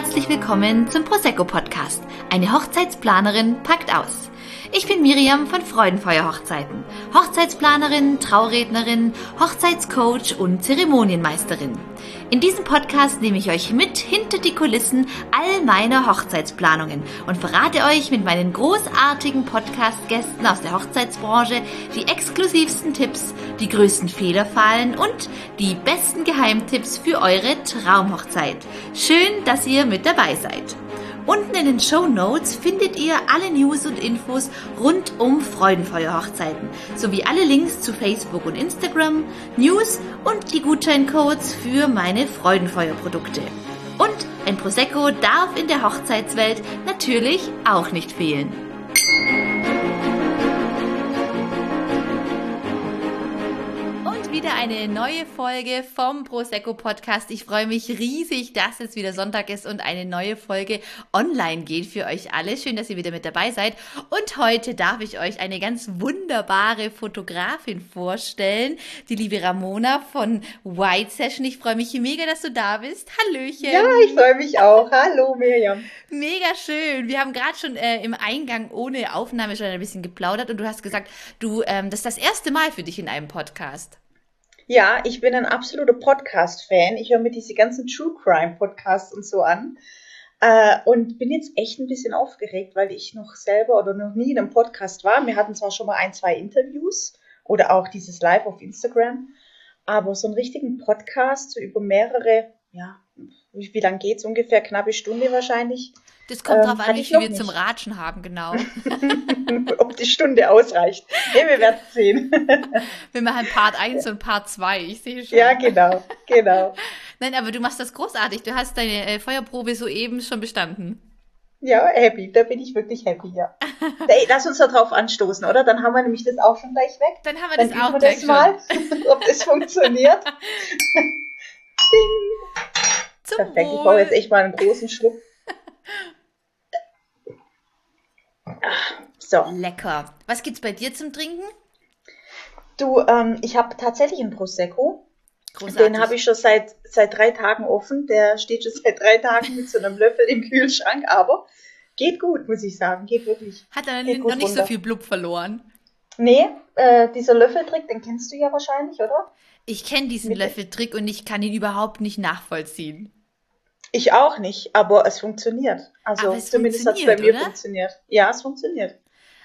herzlich willkommen zum Prosecco Podcast. Eine Hochzeitsplanerin packt aus. Ich bin Miriam von Freudenfeuer Hochzeiten. Hochzeitsplanerin, Traurednerin, Hochzeitscoach und Zeremonienmeisterin. In diesem Podcast nehme ich euch mit hinter die Kulissen all meiner Hochzeitsplanungen und verrate euch mit meinen großartigen Podcast-Gästen aus der Hochzeitsbranche die exklusivsten Tipps, die größten Fehlerfallen und die besten Geheimtipps für eure Traumhochzeit. Schön, dass ihr mit dabei seid. Unten in den Show Notes findet ihr alle News und Infos rund um Freudenfeuer-Hochzeiten sowie alle Links zu Facebook und Instagram, News und die Gutscheincodes für meine Freudenfeuer-Produkte. Und ein Prosecco darf in der Hochzeitswelt natürlich auch nicht fehlen. Wieder eine neue Folge vom Prosecco Podcast. Ich freue mich riesig, dass es wieder Sonntag ist und eine neue Folge online geht für euch alle. Schön, dass ihr wieder mit dabei seid. Und heute darf ich euch eine ganz wunderbare Fotografin vorstellen, die liebe Ramona von White Session. Ich freue mich mega, dass du da bist. Hallöchen. Ja, ich freue mich auch. Hallo Miriam. Mega schön. Wir haben gerade schon äh, im Eingang ohne Aufnahme schon ein bisschen geplaudert und du hast gesagt, du, ähm, das ist das erste Mal für dich in einem Podcast. Ja, ich bin ein absoluter Podcast-Fan. Ich höre mir diese ganzen True Crime Podcasts und so an. Äh, und bin jetzt echt ein bisschen aufgeregt, weil ich noch selber oder noch nie in einem Podcast war. Wir hatten zwar schon mal ein, zwei Interviews oder auch dieses Live auf Instagram, aber so einen richtigen Podcast so über mehrere, ja, wie, wie lange geht's ungefähr? Knappe Stunde wahrscheinlich. Das kommt ähm, drauf an, wie viel wir nicht. zum Ratschen haben, genau. Ob die Stunde ausreicht. Hey, wir werden sehen. wir machen Part 1 und Part 2, ich sehe schon. Ja, genau, genau. Nein, aber du machst das großartig. Du hast deine äh, Feuerprobe soeben schon bestanden. Ja, happy. Da bin ich wirklich happy, ja. Hey, lass uns da drauf anstoßen, oder? Dann haben wir nämlich das auch schon gleich weg. Dann haben wir Dann das auch wir gleich das mal, ob das funktioniert. Ding. Zum Perfekt. Wohl. Ich brauche jetzt echt mal einen großen Schluck. So. Lecker. Was gibt's bei dir zum Trinken? Du, ähm, ich habe tatsächlich einen Prosecco. Großartig. Den habe ich schon seit, seit drei Tagen offen. Der steht schon seit drei Tagen mit so einem Löffel im Kühlschrank, aber geht gut, muss ich sagen. Geht wirklich. Hat er noch nicht runter. so viel Blub verloren? Nee, äh, dieser Löffeltrick, den kennst du ja wahrscheinlich, oder? Ich kenne diesen Löffeltrick und ich kann ihn überhaupt nicht nachvollziehen. Ich auch nicht, aber es funktioniert. Also es zumindest hat es bei mir oder? funktioniert. Ja, es funktioniert.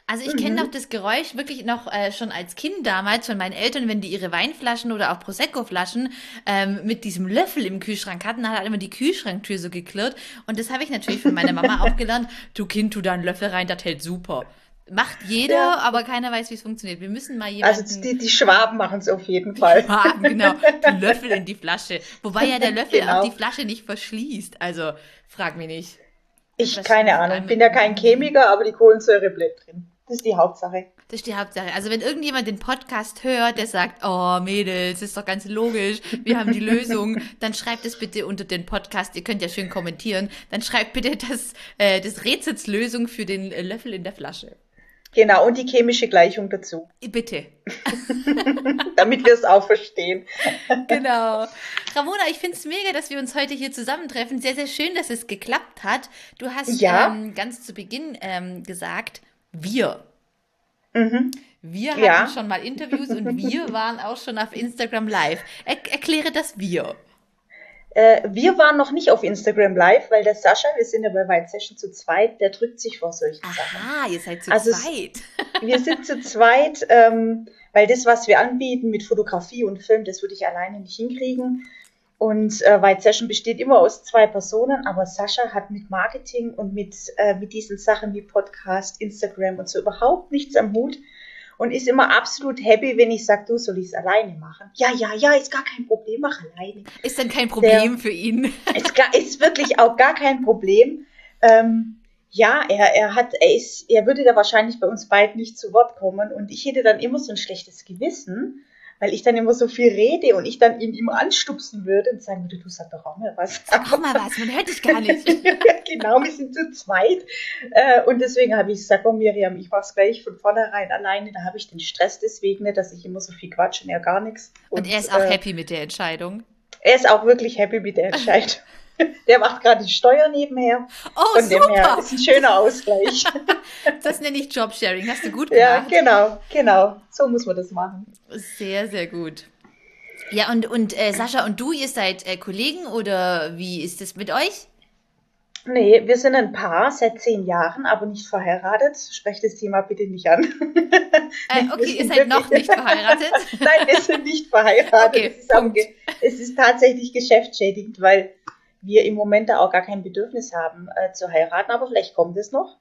Also ich kenne mhm. noch das Geräusch wirklich noch äh, schon als Kind damals von meinen Eltern, wenn die ihre Weinflaschen oder auch Prosecco-Flaschen ähm, mit diesem Löffel im Kühlschrank hatten, dann hat halt immer die Kühlschranktür so geklirrt. Und das habe ich natürlich von meiner Mama auch gelernt. Du Kind, tu da einen Löffel rein, das hält super. Macht jeder, ja. aber keiner weiß, wie es funktioniert. Wir müssen mal jemanden... Also die, die Schwaben machen es auf jeden Fall. Die Schwaben, genau. Die Löffel in die Flasche. Wobei ja der Löffel genau. auch die Flasche nicht verschließt. Also, frag mich nicht. Ich, keine Ahnung. Ich bin ja kein Chemiker, aber die Kohlensäure bleibt drin. Das ist die Hauptsache. Das ist die Hauptsache. Also wenn irgendjemand den Podcast hört, der sagt, oh Mädels, ist doch ganz logisch, wir haben die Lösung, dann schreibt es bitte unter den Podcast. Ihr könnt ja schön kommentieren. Dann schreibt bitte das, äh, das Rätselslösung für den Löffel in der Flasche. Genau, und die chemische Gleichung dazu. Bitte. Damit wir es auch verstehen. genau. Ramona, ich finde es mega, dass wir uns heute hier zusammentreffen. Sehr, sehr schön, dass es geklappt hat. Du hast ja. ähm, ganz zu Beginn ähm, gesagt, wir. Mhm. Wir hatten ja. schon mal Interviews und wir waren auch schon auf Instagram Live. Er erkläre das wir. Äh, wir waren noch nicht auf Instagram Live, weil der Sascha, wir sind ja bei White Session zu zweit, der drückt sich vor solchen Aha, Sachen. Ah, ihr seid zu also zweit. wir sind zu zweit, ähm, weil das, was wir anbieten mit Fotografie und Film, das würde ich alleine nicht hinkriegen. Und äh, White Session besteht immer aus zwei Personen, aber Sascha hat mit Marketing und mit, äh, mit diesen Sachen wie Podcast, Instagram und so überhaupt nichts am Hut und ist immer absolut happy, wenn ich sage, du soll ich es alleine machen. Ja, ja, ja, ist gar kein Problem, mach alleine. Ist dann kein Problem Der, für ihn? Ist, ist wirklich auch gar kein Problem. Ähm, ja, er, er hat, er ist, er würde da wahrscheinlich bei uns beiden nicht zu Wort kommen und ich hätte dann immer so ein schlechtes Gewissen, weil ich dann immer so viel rede und ich dann ihn immer anstupsen würde und sagen würde, du sag doch auch mal was. Sag auch mal was, man hört dich gar nicht. genau, wir sind zu zweit. Äh, und deswegen habe ich gesagt, oh Miriam, ich mach's gleich von vornherein alleine, da habe ich den Stress deswegen nicht, dass ich immer so viel quatsch und er gar nichts. Und, und er ist auch äh, happy mit der Entscheidung. Er ist auch wirklich happy mit der Entscheidung. Der macht gerade die Steuer nebenher. Oh, Von dem her super. ist ein schöner Ausgleich. Das nenne ich Jobsharing. Hast du gut gemacht. ja, genau, genau. So muss man das machen. Sehr, sehr gut. Ja, und, und äh, Sascha und du, ihr seid äh, Kollegen oder wie ist es mit euch? Nee, wir sind ein Paar seit zehn Jahren, aber nicht verheiratet. Sprecht das Thema bitte nicht an. Äh, okay, ihr seid noch nicht verheiratet. Nein, wir sind nicht verheiratet. Okay, es, ist ge- es ist tatsächlich geschäftsschädigend, weil wir im Moment da auch gar kein Bedürfnis haben äh, zu heiraten, aber vielleicht kommt es noch.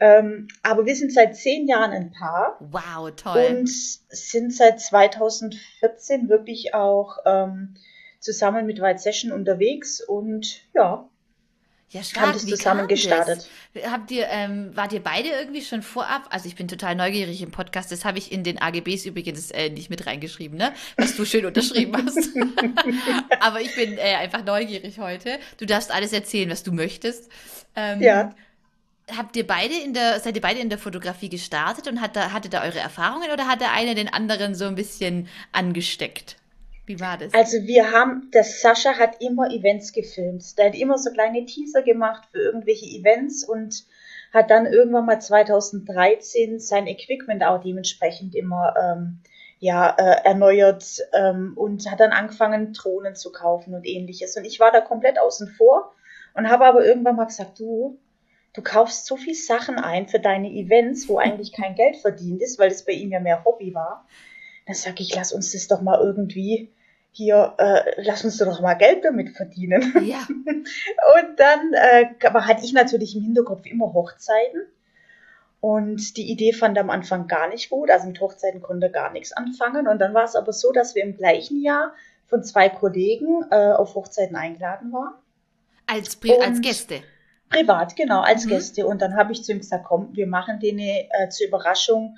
Ähm, aber wir sind seit zehn Jahren ein Paar Wow, toll. und sind seit 2014 wirklich auch ähm, zusammen mit White Session unterwegs und ja, ja, haben stark. das Wie zusammen kam das? gestartet. Habt ihr, ähm, wart ihr beide irgendwie schon vorab? Also ich bin total neugierig im Podcast. Das habe ich in den AGBs übrigens äh, nicht mit reingeschrieben, ne? Was du schön unterschrieben hast. Aber ich bin äh, einfach neugierig heute. Du darfst alles erzählen, was du möchtest. Ähm, Ja. Habt ihr beide in der, seid ihr beide in der Fotografie gestartet und hat da, hattet da eure Erfahrungen oder hat der eine den anderen so ein bisschen angesteckt? Wie war das? Also wir haben, der Sascha hat immer Events gefilmt. Der hat immer so kleine Teaser gemacht für irgendwelche Events und hat dann irgendwann mal 2013 sein Equipment auch dementsprechend immer ähm, ja, äh, erneuert ähm, und hat dann angefangen, Drohnen zu kaufen und ähnliches. Und ich war da komplett außen vor und habe aber irgendwann mal gesagt, du, du kaufst so viel Sachen ein für deine Events, wo eigentlich kein Geld verdient ist, weil es bei ihm ja mehr Hobby war. Dann sage ich, lass uns das doch mal irgendwie hier, äh, lass uns doch mal Geld damit verdienen. ja, Und dann äh, aber hatte ich natürlich im Hinterkopf immer Hochzeiten. Und die Idee fand am Anfang gar nicht gut. Also mit Hochzeiten konnte er gar nichts anfangen. Und dann war es aber so, dass wir im gleichen Jahr von zwei Kollegen äh, auf Hochzeiten eingeladen waren. als, Pri als Und- Gäste. Privat, genau, als Mhm. Gäste. Und dann habe ich zu ihm gesagt, komm, wir machen denen äh, zur Überraschung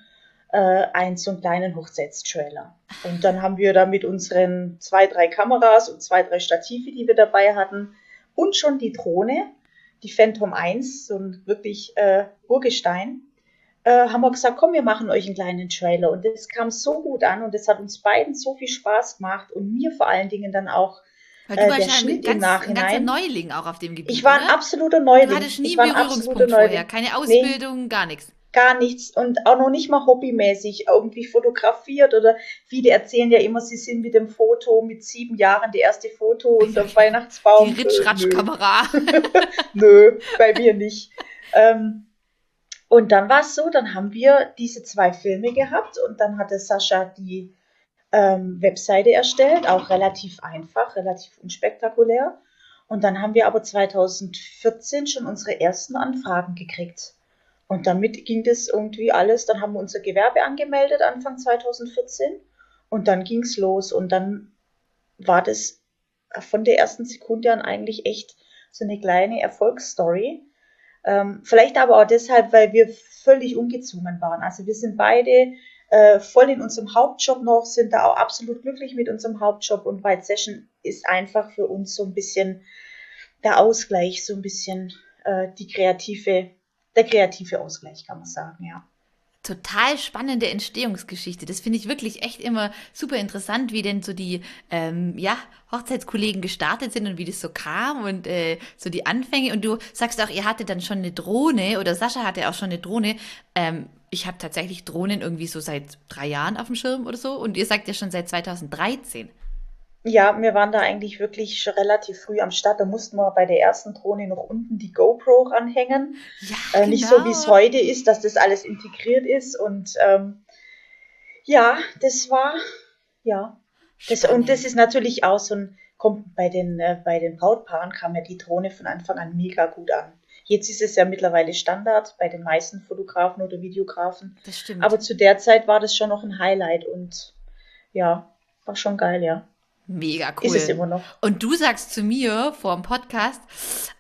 äh, einen so einen kleinen Hochzeitstrailer. Und dann haben wir da mit unseren zwei, drei Kameras und zwei, drei Stative, die wir dabei hatten, und schon die Drohne, die Phantom 1, so ein wirklich äh, Urgestein, äh, haben wir gesagt, komm, wir machen euch einen kleinen Trailer. Und das kam so gut an und das hat uns beiden so viel Spaß gemacht und mir vor allen Dingen dann auch. Weil du äh, warst der ja ein, Schnitt ganz, im ein ganzer. Neuling auch auf dem Gebiet. Ich war ein oder? absoluter Neuling. Du hattest nie ich war ein Berührungspunkt vorher. Keine Ausbildung, gar nichts. Gar nichts und auch noch nicht mal hobbymäßig irgendwie fotografiert oder viele erzählen ja immer, sie sind mit dem Foto mit sieben Jahren die erste Foto unter dem Weihnachtsbaum. Die Ritsch-Ratsch-Kamera. Nö, bei mir nicht. Ähm, und dann war es so, dann haben wir diese zwei Filme gehabt und dann hatte Sascha die ähm, Webseite erstellt, auch relativ einfach, relativ unspektakulär. Und dann haben wir aber 2014 schon unsere ersten Anfragen gekriegt. Und damit ging das irgendwie alles. Dann haben wir unser Gewerbe angemeldet Anfang 2014 und dann ging es los. Und dann war das von der ersten Sekunde an eigentlich echt so eine kleine Erfolgsstory. Ähm, vielleicht aber auch deshalb, weil wir völlig ungezwungen waren. Also wir sind beide äh, voll in unserem Hauptjob noch, sind da auch absolut glücklich mit unserem Hauptjob und White Session ist einfach für uns so ein bisschen der Ausgleich, so ein bisschen äh, die kreative, der kreative Ausgleich, kann man sagen, ja. Total spannende Entstehungsgeschichte. Das finde ich wirklich echt immer super interessant, wie denn so die ähm, ja, Hochzeitskollegen gestartet sind und wie das so kam und äh, so die Anfänge. Und du sagst auch, ihr hattet dann schon eine Drohne oder Sascha hatte auch schon eine Drohne. Ähm, ich habe tatsächlich Drohnen irgendwie so seit drei Jahren auf dem Schirm oder so. Und ihr sagt ja schon seit 2013. Ja, wir waren da eigentlich wirklich schon relativ früh am Start. Da mussten wir bei der ersten Drohne noch unten die GoPro ranhängen. Ja, Äh, Nicht so, wie es genau. heute ist, dass das alles integriert ist. Und ähm, ja, das war, ja. Das, und das ist natürlich auch so ein, kommt bei den, äh, bei den Brautpaaren kam ja die Drohne von Anfang an mega gut an. Jetzt ist es ja mittlerweile Standard bei den meisten Fotografen oder Videografen. Das stimmt. Aber zu der Zeit war das schon noch ein Highlight und ja, war schon geil, ja. Mega cool. Ist es immer noch. Und du sagst zu mir vor dem Podcast,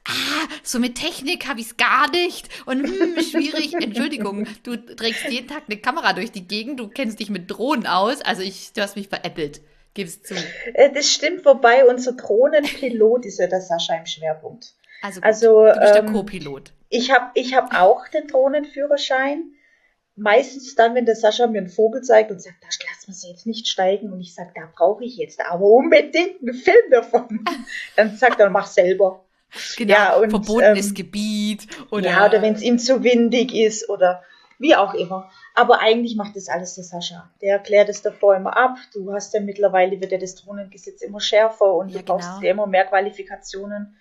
ah, so mit Technik habe ich es gar nicht. Und hm, schwierig. Entschuldigung, du trägst jeden Tag eine Kamera durch die Gegend, du kennst dich mit Drohnen aus. Also ich, du hast mich veräppelt. Gib's zu. Äh, Das stimmt, wobei unser Drohnenpilot ist ja der Sascha im Schwerpunkt. Also, Also, du bist der ähm, Co-Pilot. Ich habe ich hab auch den Drohnenführerschein. Meistens dann, wenn der Sascha mir einen Vogel zeigt und sagt, da lassen wir sie jetzt nicht steigen und ich sage, da brauche ich jetzt aber unbedingt einen Film davon. Dann sagt er, mach selber. Genau, ja, und, verbotenes ähm, Gebiet oder. Ja, oder wenn es ihm zu windig ist oder wie auch immer. Aber eigentlich macht das alles der Sascha. Der erklärt es davor immer ab. Du hast ja mittlerweile, wird ja das Drohnengesetz immer schärfer und ja, du brauchst genau. ja immer mehr Qualifikationen.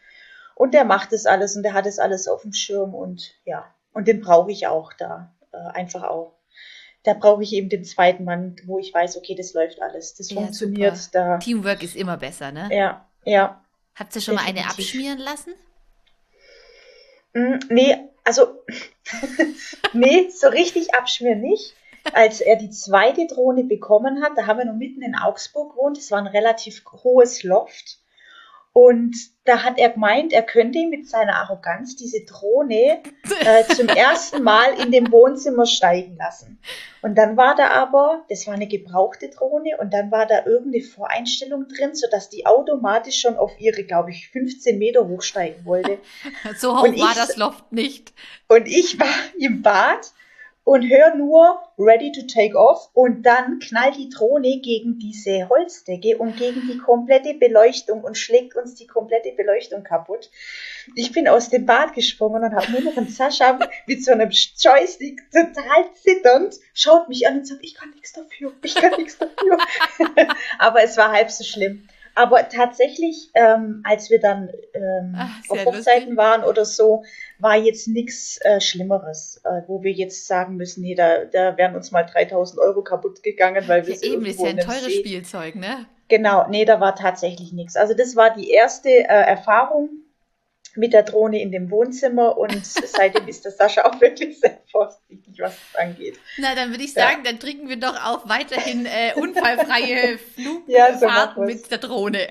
Und der macht das alles und der hat das alles auf dem Schirm und ja, und den brauche ich auch da. Äh, einfach auch. Da brauche ich eben den zweiten Mann, wo ich weiß, okay, das läuft alles. Das ja, funktioniert super. da. Teamwork ist immer besser, ne? Ja, ja. Habt ihr schon Definitiv. mal eine abschmieren lassen? Mm, nee, also, nee, so richtig abschmieren nicht. Als er die zweite Drohne bekommen hat, da haben wir noch mitten in Augsburg gewohnt, das war ein relativ hohes Loft. Und da hat er gemeint, er könnte mit seiner Arroganz diese Drohne äh, zum ersten Mal in dem Wohnzimmer steigen lassen. Und dann war da aber, das war eine gebrauchte Drohne, und dann war da irgendeine Voreinstellung drin, sodass die automatisch schon auf ihre, glaube ich, 15 Meter hochsteigen wollte. So hoch war das Loft nicht. Und ich war im Bad und hör nur ready to take off und dann knallt die Drohne gegen diese Holzdecke und gegen die komplette Beleuchtung und schlägt uns die komplette Beleuchtung kaputt. Ich bin aus dem Bad gesprungen und habe nur noch einen Sascha mit so einem Joystick total zitternd, schaut mich an und sagt, ich kann nichts dafür, ich kann nichts dafür. Aber es war halb so schlimm. Aber tatsächlich, ähm, als wir dann ähm, Ach, auf Hochzeiten lustig. waren oder so, war jetzt nichts äh, Schlimmeres, äh, wo wir jetzt sagen müssen, nee, da, da wären uns mal 3000 Euro kaputt gegangen, weil wir ja, eben, ist ja ein teures See. Spielzeug, ne? Genau, nee, da war tatsächlich nichts. Also das war die erste äh, Erfahrung mit der Drohne in dem Wohnzimmer und seitdem ist der Sascha auch wirklich sehr vorsichtig, was das angeht. Na, dann würde ich sagen, ja. dann trinken wir doch auch weiterhin äh, unfallfreie Flugfahrten ja, mit der Drohne.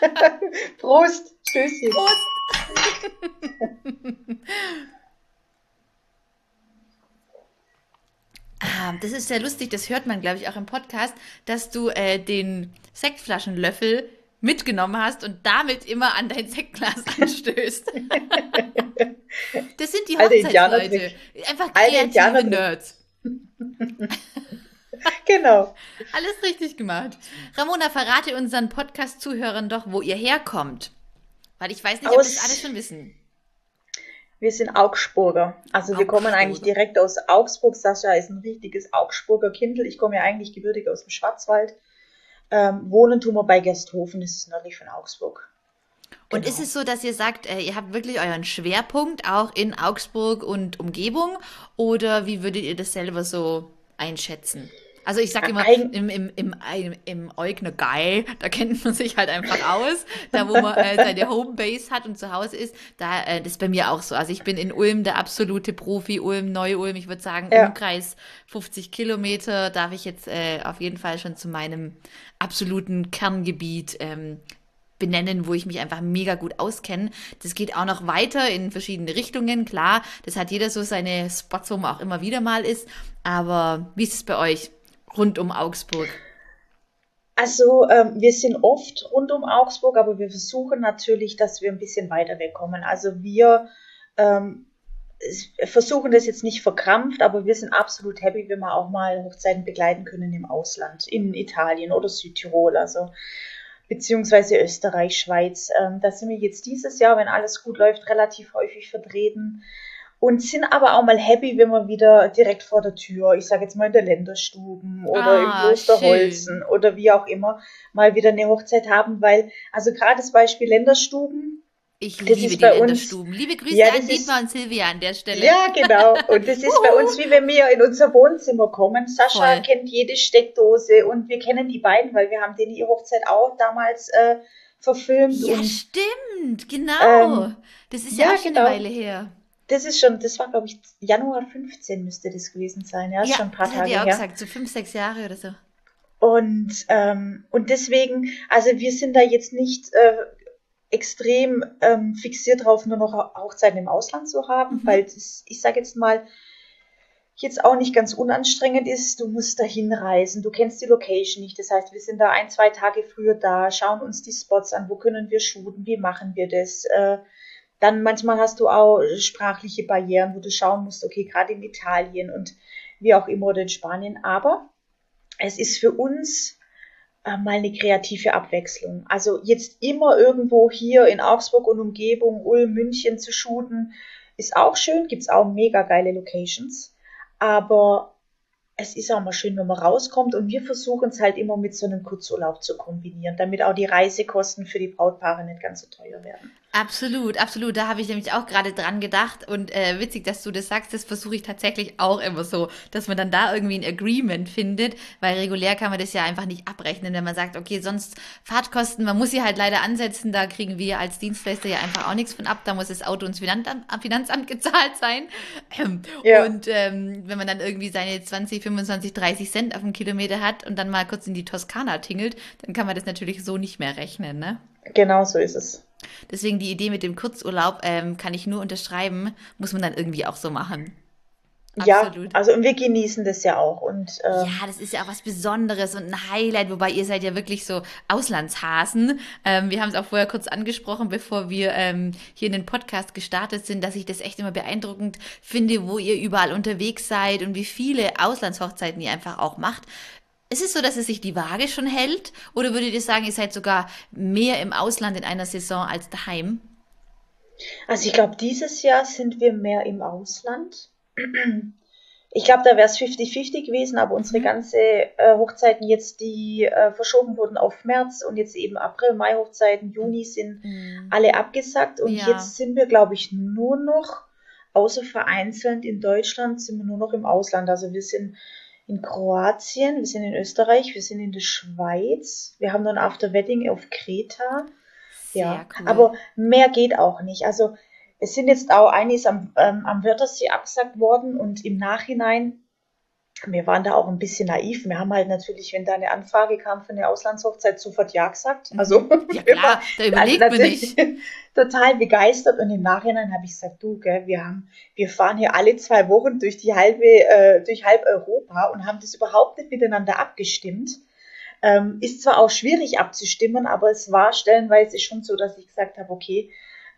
Prost, Tschüsschen. Prost. ah, das ist sehr lustig, das hört man, glaube ich, auch im Podcast, dass du äh, den Sektflaschenlöffel mitgenommen hast und damit immer an dein Sektglas anstößt. das sind die Hochzeitsleute. Einfach kreative Nerds. genau. Alles richtig gemacht. Ramona, verrate unseren Podcast-Zuhörern doch, wo ihr herkommt. Weil ich weiß nicht, ob das alle schon wissen. Wir sind Augsburger. Also Augsburger. wir kommen eigentlich direkt aus Augsburg. Sascha ist ein richtiges Augsburger Kindl. Ich komme ja eigentlich gebürtig aus dem Schwarzwald. Ähm, wohnen tun wir bei Gersthofen, das ist nördlich von Augsburg. Und genau. ist es so, dass ihr sagt, äh, ihr habt wirklich euren Schwerpunkt auch in Augsburg und Umgebung? Oder wie würdet ihr das selber so einschätzen? Also ich sag immer, im, im, im, im, im Eugner Geil, da kennt man sich halt einfach aus. Da, wo man äh, seine Homebase hat und zu Hause ist, da, äh, das ist bei mir auch so. Also ich bin in Ulm der absolute Profi, Ulm, Neu-Ulm. Ich würde sagen, ja. Umkreis 50 Kilometer darf ich jetzt äh, auf jeden Fall schon zu meinem absoluten Kerngebiet ähm, benennen, wo ich mich einfach mega gut auskenne. Das geht auch noch weiter in verschiedene Richtungen. Klar, das hat jeder so seine Spots, wo man auch immer wieder mal ist. Aber wie ist es bei euch? Rund um Augsburg? Also ähm, wir sind oft rund um Augsburg, aber wir versuchen natürlich, dass wir ein bisschen weiter wegkommen. Also wir ähm, versuchen das jetzt nicht verkrampft, aber wir sind absolut happy, wenn wir auch mal Hochzeiten begleiten können im Ausland, in Italien oder Südtirol, also beziehungsweise Österreich, Schweiz. Ähm, da sind wir jetzt dieses Jahr, wenn alles gut läuft, relativ häufig vertreten und sind aber auch mal happy, wenn wir wieder direkt vor der Tür, ich sage jetzt mal in der Länderstuben oder ah, im Klosterholzen oder wie auch immer, mal wieder eine Hochzeit haben, weil, also gerade das Beispiel Länderstuben, ich das liebe die Länderstuben. Uns, Liebe Grüße ja, an Dietmar und Silvia an der Stelle. Ja, genau. Und das ist bei uns, wie wenn wir in unser Wohnzimmer kommen. Sascha Voll. kennt jede Steckdose und wir kennen die beiden, weil wir haben den die Hochzeit auch damals äh, verfilmt. Ja, und, stimmt, genau. Ähm, das ist ja, ja auch schon genau. eine Weile her. Das ist schon, das war, glaube ich, Januar 15 müsste das gewesen sein. Ja, ist ja, schon ein paar Tage her. Ja, auch gesagt, so fünf, sechs Jahre oder so. Und, ähm, und deswegen, also wir sind da jetzt nicht äh, extrem ähm, fixiert drauf, nur noch Hochzeiten im Ausland zu haben, mhm. weil das, ich sage jetzt mal, jetzt auch nicht ganz unanstrengend ist. Du musst da hinreisen, du kennst die Location nicht. Das heißt, wir sind da ein, zwei Tage früher da, schauen uns die Spots an, wo können wir shooten, wie machen wir das. Äh, dann manchmal hast du auch sprachliche Barrieren, wo du schauen musst, okay, gerade in Italien und wie auch immer oder in Spanien. Aber es ist für uns äh, mal eine kreative Abwechslung. Also jetzt immer irgendwo hier in Augsburg und Umgebung, Ulm, München zu shooten, ist auch schön, gibt's auch mega geile Locations. Aber es ist auch mal schön, wenn man rauskommt und wir versuchen es halt immer mit so einem Kurzurlaub zu kombinieren, damit auch die Reisekosten für die Brautpaare nicht ganz so teuer werden. Absolut, absolut. Da habe ich nämlich auch gerade dran gedacht und äh, witzig, dass du das sagst. Das versuche ich tatsächlich auch immer so, dass man dann da irgendwie ein Agreement findet, weil regulär kann man das ja einfach nicht abrechnen, wenn man sagt, okay, sonst Fahrtkosten, man muss sie halt leider ansetzen, da kriegen wir als Dienstleister ja einfach auch nichts von ab, da muss das Auto ins Finanzamt, Finanzamt gezahlt sein. Ja. Und ähm, wenn man dann irgendwie seine 20, 25, 30 Cent auf dem Kilometer hat und dann mal kurz in die Toskana tingelt, dann kann man das natürlich so nicht mehr rechnen, ne? Genau so ist es. Deswegen die Idee mit dem Kurzurlaub ähm, kann ich nur unterschreiben, muss man dann irgendwie auch so machen. Absolut. Ja, also und wir genießen das ja auch. Und, äh, ja, das ist ja auch was Besonderes und ein Highlight, wobei ihr seid ja wirklich so Auslandshasen. Ähm, wir haben es auch vorher kurz angesprochen, bevor wir ähm, hier in den Podcast gestartet sind, dass ich das echt immer beeindruckend finde, wo ihr überall unterwegs seid und wie viele Auslandshochzeiten ihr einfach auch macht. Ist es so, dass es sich die Waage schon hält? Oder würdet ihr sagen, ihr seid sogar mehr im Ausland in einer Saison als daheim? Also ich glaube, dieses Jahr sind wir mehr im Ausland. Ich glaube, da wäre es 50-50 gewesen, aber unsere mhm. ganze äh, Hochzeiten jetzt, die äh, verschoben wurden auf März und jetzt eben April, Mai Hochzeiten, Juni sind mhm. alle abgesagt und ja. jetzt sind wir, glaube ich, nur noch, außer vereinzelt in Deutschland, sind wir nur noch im Ausland. Also wir sind in Kroatien, wir sind in Österreich, wir sind in der Schweiz, wir haben dann After Wedding auf Kreta. Sehr ja, cool. aber mehr geht auch nicht. Also es sind jetzt auch einiges am, ähm, am Wörthersee abgesagt worden und im Nachhinein wir waren da auch ein bisschen naiv. Wir haben halt natürlich, wenn da eine Anfrage kam für eine Auslandshochzeit, sofort Ja gesagt. Mhm. Also, ja klar, da überlegt man nicht. Total begeistert und im Nachhinein habe ich gesagt, du, gell, wir haben, wir fahren hier alle zwei Wochen durch die halbe, äh, durch halb Europa und haben das überhaupt nicht miteinander abgestimmt. Ähm, ist zwar auch schwierig abzustimmen, aber es war stellenweise schon so, dass ich gesagt habe, okay,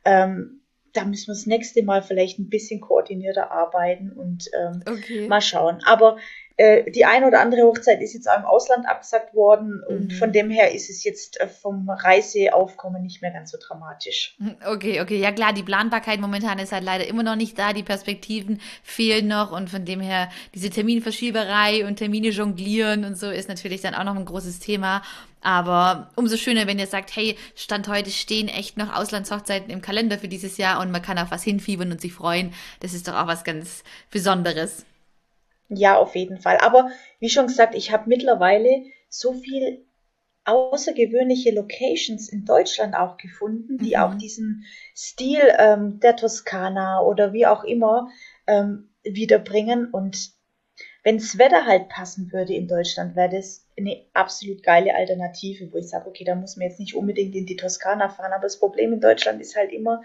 ähm, da müssen wir das nächste Mal vielleicht ein bisschen koordinierter arbeiten und ähm, okay. mal schauen. Aber äh, die eine oder andere Hochzeit ist jetzt auch im Ausland abgesagt worden mhm. und von dem her ist es jetzt äh, vom Reiseaufkommen nicht mehr ganz so dramatisch. Okay, okay, ja klar, die Planbarkeit momentan ist halt leider immer noch nicht da, die Perspektiven fehlen noch und von dem her diese Terminverschieberei und Termine jonglieren und so ist natürlich dann auch noch ein großes Thema. Aber umso schöner, wenn ihr sagt, hey, Stand heute stehen echt noch Auslandshochzeiten im Kalender für dieses Jahr und man kann auf was hinfiebern und sich freuen. Das ist doch auch was ganz Besonderes. Ja, auf jeden Fall. Aber wie schon gesagt, ich habe mittlerweile so viel außergewöhnliche Locations in Deutschland auch gefunden, die mhm. auch diesen Stil ähm, der Toskana oder wie auch immer ähm, wiederbringen. Und wenn das Wetter halt passen würde in Deutschland, wäre das eine absolut geile Alternative, wo ich sage, okay, da muss man jetzt nicht unbedingt in die Toskana fahren. Aber das Problem in Deutschland ist halt immer,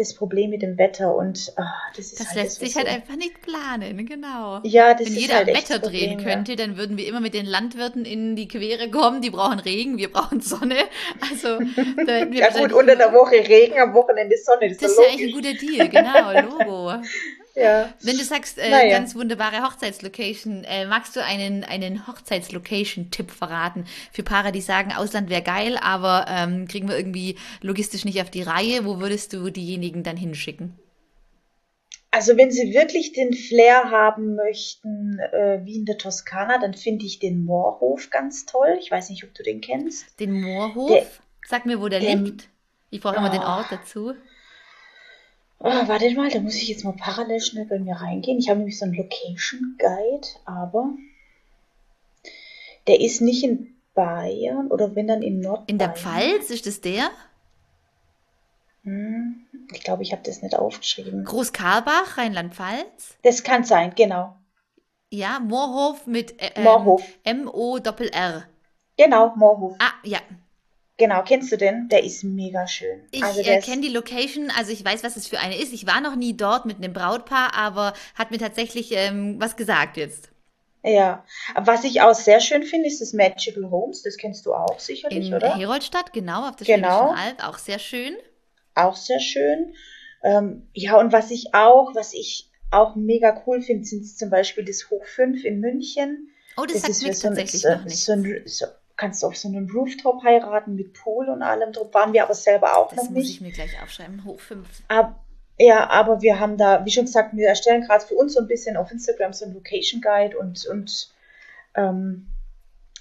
das Problem mit dem Wetter und oh, das ist Das halt lässt sich halt so. einfach nicht planen, genau. Ja, das Wenn ist jeder halt Wetter drehen Problem, könnte, ja. dann würden wir immer mit den Landwirten in die Quere kommen. Die brauchen Regen, wir brauchen Sonne. Also da hätten wir ja gut, unter der Woche Regen, am Wochenende Sonne. Das, das ist ja eigentlich ein guter Deal, genau, Logo. Ja. Wenn du sagst, äh, naja. ganz wunderbare Hochzeitslocation, äh, magst du einen, einen Hochzeitslocation-Tipp verraten für Paare, die sagen, Ausland wäre geil, aber ähm, kriegen wir irgendwie logistisch nicht auf die Reihe? Wo würdest du diejenigen dann hinschicken? Also wenn Sie wirklich den Flair haben möchten, äh, wie in der Toskana, dann finde ich den Moorhof ganz toll. Ich weiß nicht, ob du den kennst. Den Moorhof? Der, Sag mir, wo der liegt. Ich brauche immer den ah. Ort dazu. Oh, warte mal, da muss ich jetzt mal parallel schnell bei mir reingehen. Ich habe nämlich so einen Location Guide, aber der ist nicht in Bayern oder wenn dann in Nordbayern. In der Pfalz ist das der? Hm, ich glaube, ich habe das nicht aufgeschrieben. Groß-Karlbach, Rheinland-Pfalz? Das kann sein, genau. Ja, Moorhof mit äh, Moorhof. M-O-R-R. Genau, Moorhof. Ah, ja. Genau, kennst du den? Der ist mega schön. Ich also äh, kenne die Location, also ich weiß, was es für eine ist. Ich war noch nie dort mit einem Brautpaar, aber hat mir tatsächlich ähm, was gesagt jetzt. Ja, was ich auch sehr schön finde, ist das Magical Homes. Das kennst du auch sicherlich, In oder? In Heroldstadt, genau, auf der genau. Schwäbischen Alb, auch sehr schön. Auch sehr schön. Ähm, ja, und was ich auch, was ich auch mega cool finde, sind zum Beispiel das Hoch 5 in München. Oh, das, das sagt mir so tatsächlich ein, noch nicht. So so kannst du auf so einem Rooftop heiraten mit Pool und allem. Drum waren wir aber selber auch das noch muss nicht. ich mir gleich aufschreiben. Hoch fünf. Ab, ja, aber wir haben da, wie schon gesagt, wir erstellen gerade für uns so ein bisschen auf Instagram so ein Location Guide und, und ähm,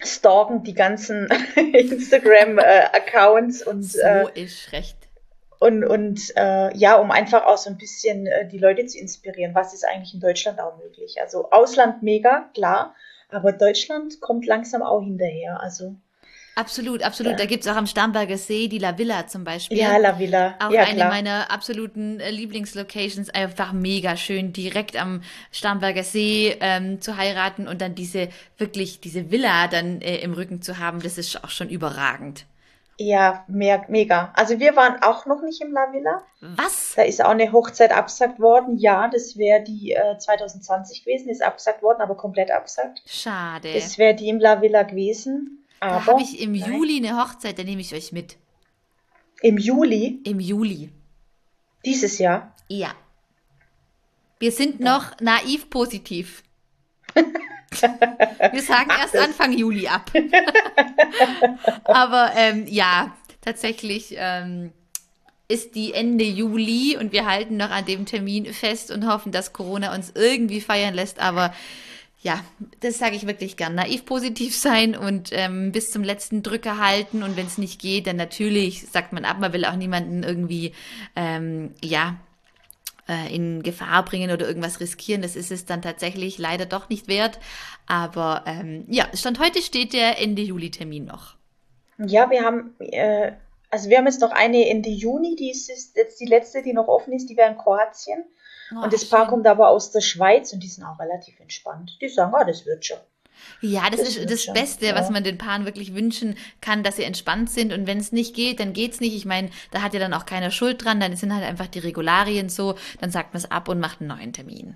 stalken die ganzen Instagram-Accounts und, So äh, ist recht. Und, und äh, ja, um einfach auch so ein bisschen äh, die Leute zu inspirieren, was ist eigentlich in Deutschland auch möglich. Also Ausland mega, klar, aber Deutschland kommt langsam auch hinterher. Also Absolut, absolut. Ja. Da gibt es auch am Starnberger See die La Villa zum Beispiel. ja, La Villa, Auch ja eine klar. meiner absoluten äh, Lieblingslocations, einfach mega schön, direkt am Starnberger See ähm, zu heiraten und dann diese, wirklich diese Villa dann äh, im Rücken zu haben, das ist auch schon überragend. Ja, mehr, mega. Also wir waren auch noch nicht im La Villa. Was? Da ist auch eine Hochzeit abgesagt worden. Ja, das wäre die äh, 2020 gewesen, ist abgesagt worden, aber komplett abgesagt. Schade. Das wäre die im La Villa gewesen. Da Aber habe ich im nein. Juli eine Hochzeit, da nehme ich euch mit. im Juli Im Juli. dieses Jahr. Ja. Wir sind noch naiv positiv. Wir sagen erst das- Anfang Juli ab. Aber ähm, ja, tatsächlich ähm, ist die Ende Juli und wir halten noch an dem Termin fest und hoffen, dass Corona uns irgendwie feiern lässt. Aber ja, das sage ich wirklich gern. Naiv positiv sein und ähm, bis zum letzten Drücker halten. Und wenn es nicht geht, dann natürlich sagt man ab. Man will auch niemanden irgendwie, ähm, ja, äh, in Gefahr bringen oder irgendwas riskieren. Das ist es dann tatsächlich leider doch nicht wert. Aber ähm, ja, Stand heute steht der Ende Juli-Termin noch. Ja, wir haben, äh, also wir haben jetzt noch eine Ende Juni, die ist ist jetzt die letzte, die noch offen ist, die wäre in Kroatien. und das Paar schön. kommt aber aus der Schweiz und die sind auch relativ entspannt. Die sagen, ah, das wird schon. Ja, das, Das ist das Beste, ja. was man den Paaren wirklich wünschen kann, dass sie entspannt sind. Und wenn es nicht geht, dann geht's nicht. Ich meine, da hat ja dann auch keiner Schuld dran. Dann sind halt einfach die Regularien so. Dann sagt man es ab und macht einen neuen Termin.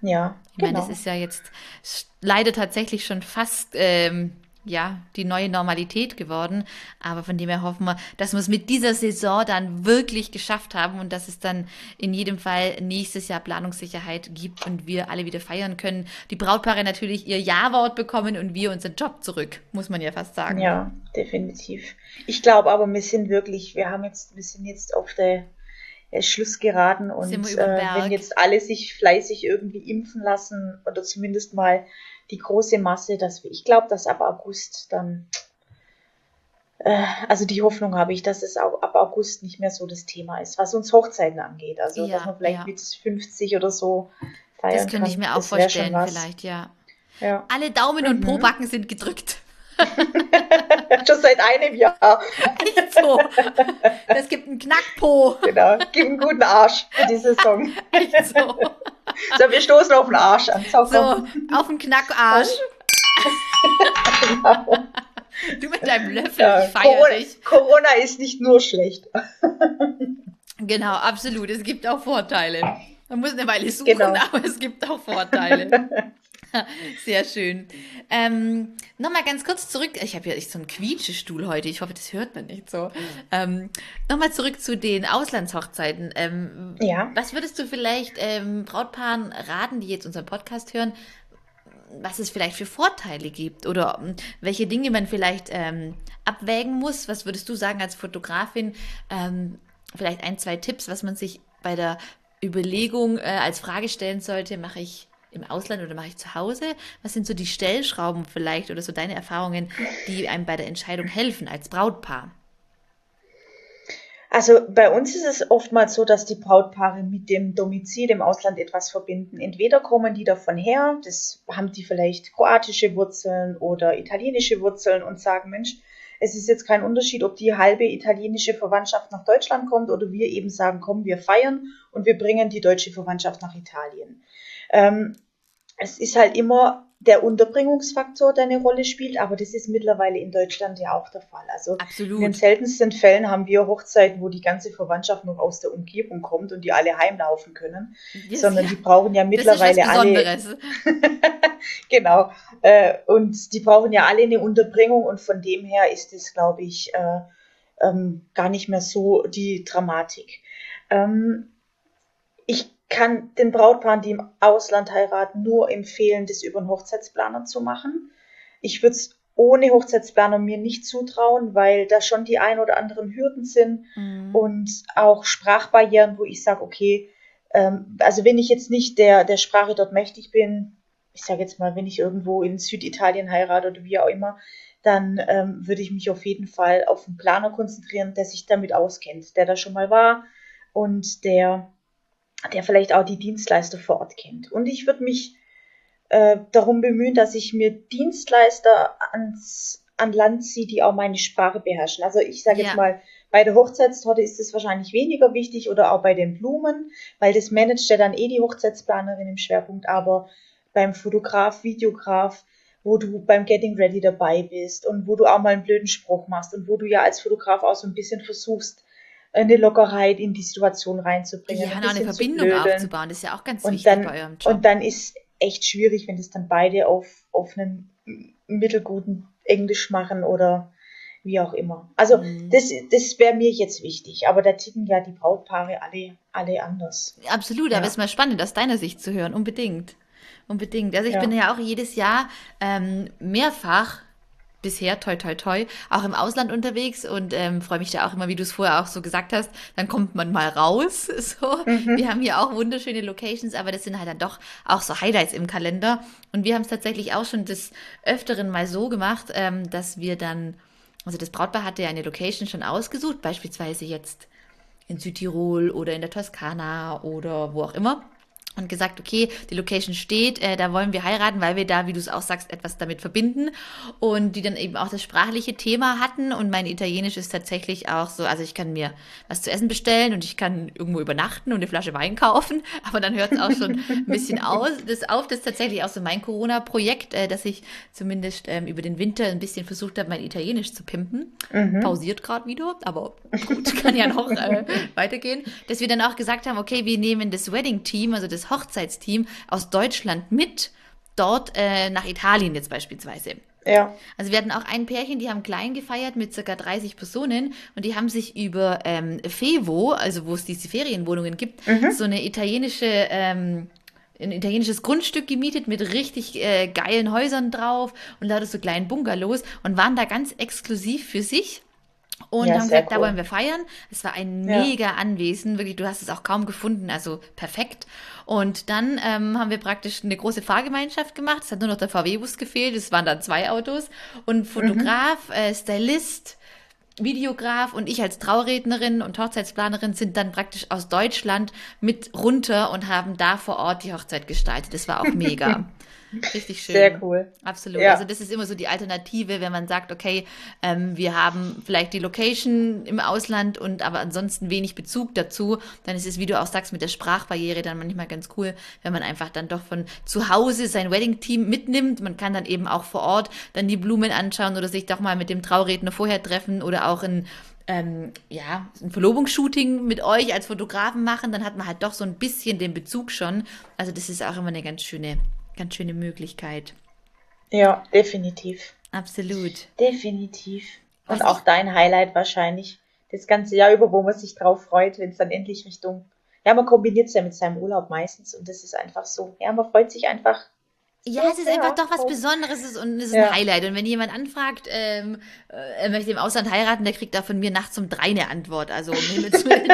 Ja, Ich meine, genau. das ist ja jetzt leider tatsächlich schon fast ähm, ja die neue Normalität geworden. Aber von dem her hoffen wir, dass wir es mit dieser Saison dann wirklich geschafft haben und dass es dann in jedem Fall nächstes Jahr Planungssicherheit gibt und wir alle wieder feiern können. Die Brautpaare natürlich ihr Ja-Wort bekommen und wir unseren Job zurück, muss man ja fast sagen. Ja, definitiv. Ich glaube aber, wir sind wirklich, wir haben jetzt, wir sind jetzt auf der äh, Schlussgeraden und äh, wenn jetzt alle sich fleißig irgendwie impfen lassen oder zumindest mal die große Masse, dass wir, ich glaube, dass ab August dann, äh, also die Hoffnung habe ich, dass es auch ab August nicht mehr so das Thema ist, was uns Hochzeiten angeht. Also Ja, dass man vielleicht ja. mit 50 oder so feiern Das könnte ich mir auch Das vorstellen, vielleicht, ja. Ja. Alle Daumen und Mhm. Pobacken sind gedrückt. Schon seit einem Jahr. Echt so. Das gibt einen Knackpo. Genau. Gib einen guten Arsch für die Saison. Echt so. So, wir stoßen auf den Arsch an. So, So, auf den Knackarsch. Genau. Du mit deinem Löffel, Ja, ich feiere Corona, dich. Corona ist nicht nur schlecht. Genau, absolut. Es gibt auch Vorteile. Man muss eine Weile suchen, Genau. aber es gibt auch Vorteile. Sehr schön. Ähm, Nochmal ganz kurz zurück. Ich habe ja echt so einen Quietschestuhl heute. Ich hoffe, das hört man nicht so. Ähm, Nochmal zurück zu den Auslandshochzeiten. Ähm, Ja. Was würdest du vielleicht ähm, Brautpaaren raten, die jetzt unseren Podcast hören, was es vielleicht für Vorteile gibt oder ähm, welche Dinge man vielleicht ähm, abwägen muss? Was würdest du sagen als Fotografin? Ähm, vielleicht ein, zwei Tipps, was man sich bei der Überlegung äh, als Frage stellen sollte, mache ich im Ausland oder mache ich zu Hause? Was sind so die Stellschrauben vielleicht oder so deine Erfahrungen, die einem bei der Entscheidung helfen als Brautpaar? Also bei uns ist es oftmals so, dass die Brautpaare mit dem Domizil im Ausland etwas verbinden. Entweder kommen die davon her, das haben die vielleicht kroatische Wurzeln oder italienische Wurzeln und sagen, Mensch, es ist jetzt kein Unterschied, ob die halbe italienische Verwandtschaft nach Deutschland kommt oder wir eben sagen, komm, wir feiern und wir bringen die deutsche Verwandtschaft nach Italien. Ähm, es ist halt immer der Unterbringungsfaktor, der eine Rolle spielt, aber das ist mittlerweile in Deutschland ja auch der Fall. Also in den Absolut. seltensten Fällen haben wir Hochzeiten, wo die ganze Verwandtschaft noch aus der Umgebung kommt und die alle heimlaufen können, Das- sondern ja, die brauchen ja mittlerweile alle, genau, äh, und die brauchen ja alle eine Unterbringung und von dem her ist es, glaube ich, äh, ähm, gar nicht mehr so die Dramatik. Ähm, ich kann den Brautpaaren, die im Ausland heiraten, nur empfehlen, das über einen Hochzeitsplaner zu machen. Ich würde es ohne Hochzeitsplaner mir nicht zutrauen, weil da schon die ein oder anderen Hürden sind mhm. und auch Sprachbarrieren, wo ich sage, okay, ähm, also wenn ich jetzt nicht der, der Sprache dort mächtig bin, ich sage jetzt mal, wenn ich irgendwo in Süditalien heirate oder wie auch immer, dann ähm, würde ich mich auf jeden Fall auf einen Planer konzentrieren, der sich damit auskennt, der da schon mal war und der, der vielleicht auch die Dienstleister vor Ort kennt. Und ich würde mich äh, darum bemühen, dass ich mir Dienstleister ans, an Land ziehe, die auch meine Sprache beherrschen. Also ich sage ja. jetzt mal, bei der Hochzeitstorte ist es wahrscheinlich weniger wichtig oder auch bei den Blumen, weil das managt ja dann eh die Hochzeitsplanerin im Schwerpunkt, aber beim Fotograf, Videograf, wo du beim Getting Ready dabei bist und wo du auch mal einen blöden Spruch machst und wo du ja als Fotograf auch so ein bisschen versuchst, eine Lockerheit in die Situation reinzubringen. Ja, ein eine Verbindung aufzubauen, das ist ja auch ganz und wichtig dann, bei eurem Job. Und dann ist echt schwierig, wenn das dann beide auf, auf einen mittelguten Englisch machen oder wie auch immer. Also mhm. das, das wäre mir jetzt wichtig, aber da ticken ja die Brautpaare alle, alle anders. Absolut, aber es ist mal spannend, aus deiner Sicht zu hören, unbedingt. Unbedingt. Also ich ja. bin ja auch jedes Jahr ähm, mehrfach bisher, toi, toi, toi, auch im Ausland unterwegs und ähm, freue mich da auch immer, wie du es vorher auch so gesagt hast, dann kommt man mal raus. So. Mhm. Wir haben hier auch wunderschöne Locations, aber das sind halt dann doch auch so Highlights im Kalender. Und wir haben es tatsächlich auch schon des Öfteren mal so gemacht, ähm, dass wir dann, also das Brautpaar hatte ja eine Location schon ausgesucht, beispielsweise jetzt in Südtirol oder in der Toskana oder wo auch immer und gesagt, okay, die Location steht, äh, da wollen wir heiraten, weil wir da, wie du es auch sagst, etwas damit verbinden. Und die dann eben auch das sprachliche Thema hatten und mein Italienisch ist tatsächlich auch so, also ich kann mir was zu essen bestellen und ich kann irgendwo übernachten und eine Flasche Wein kaufen, aber dann hört es auch schon ein bisschen aus, das auf, das ist tatsächlich auch so mein Corona-Projekt, äh, dass ich zumindest ähm, über den Winter ein bisschen versucht habe, mein Italienisch zu pimpen, mhm. pausiert gerade wieder, aber gut, kann ja noch äh, weitergehen, dass wir dann auch gesagt haben, okay, wir nehmen das Wedding-Team, also das Hochzeitsteam aus Deutschland mit dort äh, nach Italien jetzt beispielsweise. Ja. Also wir hatten auch ein Pärchen, die haben klein gefeiert mit circa 30 Personen und die haben sich über ähm, Fevo, also wo es diese Ferienwohnungen gibt, mhm. so eine italienische ähm, ein italienisches Grundstück gemietet mit richtig äh, geilen Häusern drauf und lauter so kleinen Bungalows und waren da ganz exklusiv für sich und ja, haben gesagt, cool. da wollen wir feiern. Es war ein mega Anwesen, wirklich, du hast es auch kaum gefunden, also perfekt. Und dann ähm, haben wir praktisch eine große Fahrgemeinschaft gemacht. Es hat nur noch der VW-Bus gefehlt, es waren dann zwei Autos. Und Fotograf, mhm. äh, Stylist, Videograf und ich als Traurednerin und Hochzeitsplanerin sind dann praktisch aus Deutschland mit runter und haben da vor Ort die Hochzeit gestaltet. Das war auch mega. Richtig schön. Sehr cool. Absolut. Ja. Also das ist immer so die Alternative, wenn man sagt, okay, ähm, wir haben vielleicht die Location im Ausland und aber ansonsten wenig Bezug dazu, dann ist es, wie du auch sagst, mit der Sprachbarriere dann manchmal ganz cool, wenn man einfach dann doch von zu Hause sein Wedding-Team mitnimmt. Man kann dann eben auch vor Ort dann die Blumen anschauen oder sich doch mal mit dem Trauredner vorher treffen oder auch in ähm, ja, ein Verlobungsshooting mit euch als Fotografen machen, dann hat man halt doch so ein bisschen den Bezug schon. Also das ist auch immer eine ganz schöne ganz schöne Möglichkeit. Ja, definitiv. Absolut. Definitiv. Und Was auch dein Highlight wahrscheinlich das ganze Jahr über, wo man sich drauf freut, wenn es dann endlich Richtung. Ja, man kombiniert es ja mit seinem Urlaub meistens und das ist einfach so. Ja, man freut sich einfach ja, es ist einfach doch was Besonderes und es ist ja. ein Highlight. Und wenn jemand anfragt, ähm, äh, er möchte im Ausland heiraten, der kriegt da von mir nachts um drei eine Antwort. Also um Himmels Willen.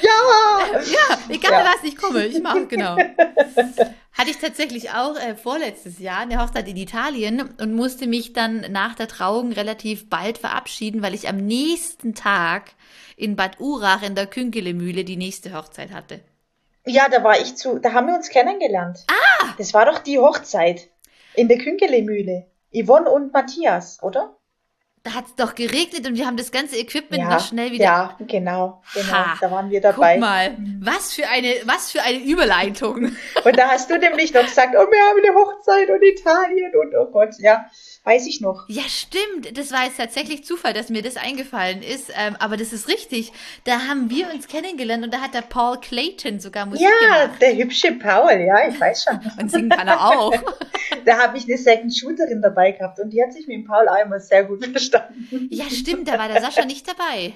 Ja! ja, egal ja. was, ich komme, ich mache, genau. Hatte ich tatsächlich auch äh, vorletztes Jahr eine Hochzeit in Italien und musste mich dann nach der Trauung relativ bald verabschieden, weil ich am nächsten Tag in Bad Urach in der Künkelemühle die nächste Hochzeit hatte. Ja, da war ich zu, da haben wir uns kennengelernt. Ah! Das war doch die Hochzeit in der Künkele-Mühle. Yvonne und Matthias, oder? Da hat es doch geregnet und wir haben das ganze Equipment ja, noch schnell wieder. Ja, genau, genau. Ha, da waren wir dabei. Guck mal, was für eine, was für eine Überleitung. und da hast du nämlich noch gesagt, oh, wir haben eine Hochzeit und Italien und oh Gott, ja. Weiß ich noch. Ja, stimmt. Das war jetzt tatsächlich Zufall, dass mir das eingefallen ist. Ähm, aber das ist richtig. Da haben wir uns kennengelernt und da hat der Paul Clayton sogar Musik ja, gemacht. Ja, der hübsche Paul, ja, ich weiß schon. und singen kann er auch. da habe ich eine Second Shooterin dabei gehabt und die hat sich mit dem Paul auch immer sehr gut verstanden. Ja, stimmt. Da war der Sascha nicht dabei.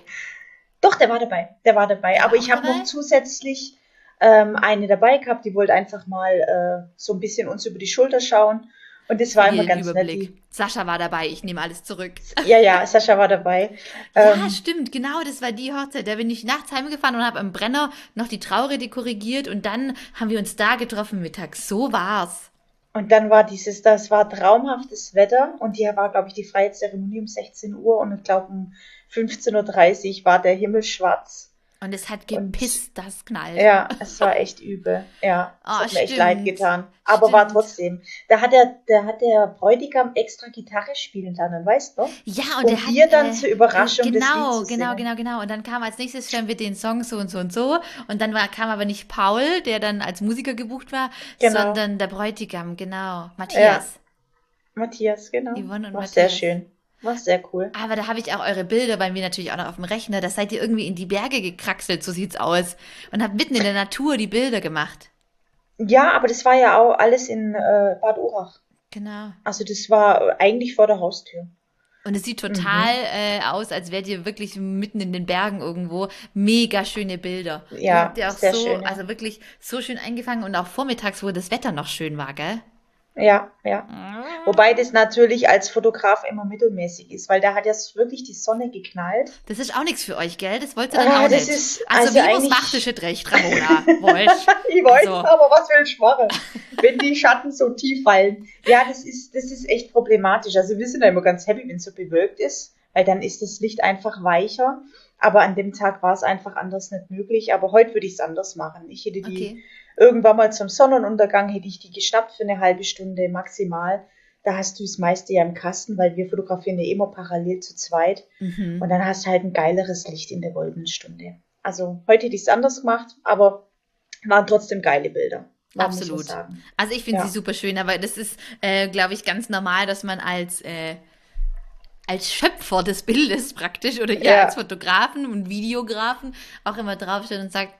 Doch, der war dabei. Der war dabei. Der aber war ich habe noch zusätzlich ähm, eine dabei gehabt, die wollte einfach mal äh, so ein bisschen uns über die Schulter schauen Und das war immer ganz Überblick. nett. Sascha war dabei, ich nehme alles zurück. Ja, ja, Sascha war dabei. ja, ähm, stimmt, genau, das war die Hochzeit. Da bin ich nachts heimgefahren und habe am Brenner noch die Traurede korrigiert und dann haben wir uns da getroffen mittags. So war's. Und dann war dieses, das war traumhaftes Wetter und hier war, glaube ich, die freie Zeremonie um 16 Uhr und ich glaube um 15.30 Uhr war der Himmel schwarz. Und es hat gepisst, und, das knallt. Ja, es war echt übel. Ja, es oh, hat mir echt leid getan. Aber stimmt. war trotzdem. Da hat der, da hat der Bräutigam extra Gitarre spielen lernen, weißt du? Ja, und um der hier dann äh, zur Überraschung genau, das genau, genau, genau. Und dann kam als nächstes hören wir den Song so und so und so. Und dann war, kam aber nicht Paul, der dann als Musiker gebucht war, genau. sondern der Bräutigam, genau. Matthias. Ja. Matthias, genau. Yvonne und war Matthias. sehr schön. War sehr cool. Aber da habe ich auch eure Bilder bei mir natürlich auch noch auf dem Rechner. Da seid ihr irgendwie in die Berge gekraxelt, so sieht's aus. Und habt mitten in der Natur die Bilder gemacht. Ja, aber das war ja auch alles in äh, Bad Urach. Genau. Also das war eigentlich vor der Haustür. Und es sieht total mhm. äh, aus, als wärt ihr wirklich mitten in den Bergen irgendwo. Mega schöne Bilder. Ja, habt ihr auch sehr so, schön. Also wirklich so schön eingefangen und auch vormittags, wo das Wetter noch schön war, gell? Ja, ja. Ah. Wobei das natürlich als Fotograf immer mittelmäßig ist, weil da hat jetzt wirklich die Sonne geknallt. Das ist auch nichts für euch, gell? Das wollt ihr dann ah, auch nicht. Ist, also, also wie muss Wachtische recht, Ramona? ich weiß, also. aber was will ich machen, wenn die Schatten so tief fallen? Ja, das ist, das ist echt problematisch. Also wir sind da immer ganz happy, wenn es so bewölkt ist, weil dann ist das Licht einfach weicher. Aber an dem Tag war es einfach anders nicht möglich. Aber heute würde ich es anders machen. Ich hätte die okay Irgendwann mal zum Sonnenuntergang hätte ich die geschnappt für eine halbe Stunde maximal. Da hast du das meiste ja im Kasten, weil wir fotografieren ja immer parallel zu zweit. Mhm. Und dann hast du halt ein geileres Licht in der goldenen Stunde. Also heute hätte ich es anders gemacht, aber waren trotzdem geile Bilder. Absolut. Also ich finde ja. sie super schön, aber das ist, äh, glaube ich, ganz normal, dass man als äh, als Schöpfer des Bildes praktisch oder ihr ja. als Fotografen und Videografen auch immer draufsteht und sagt,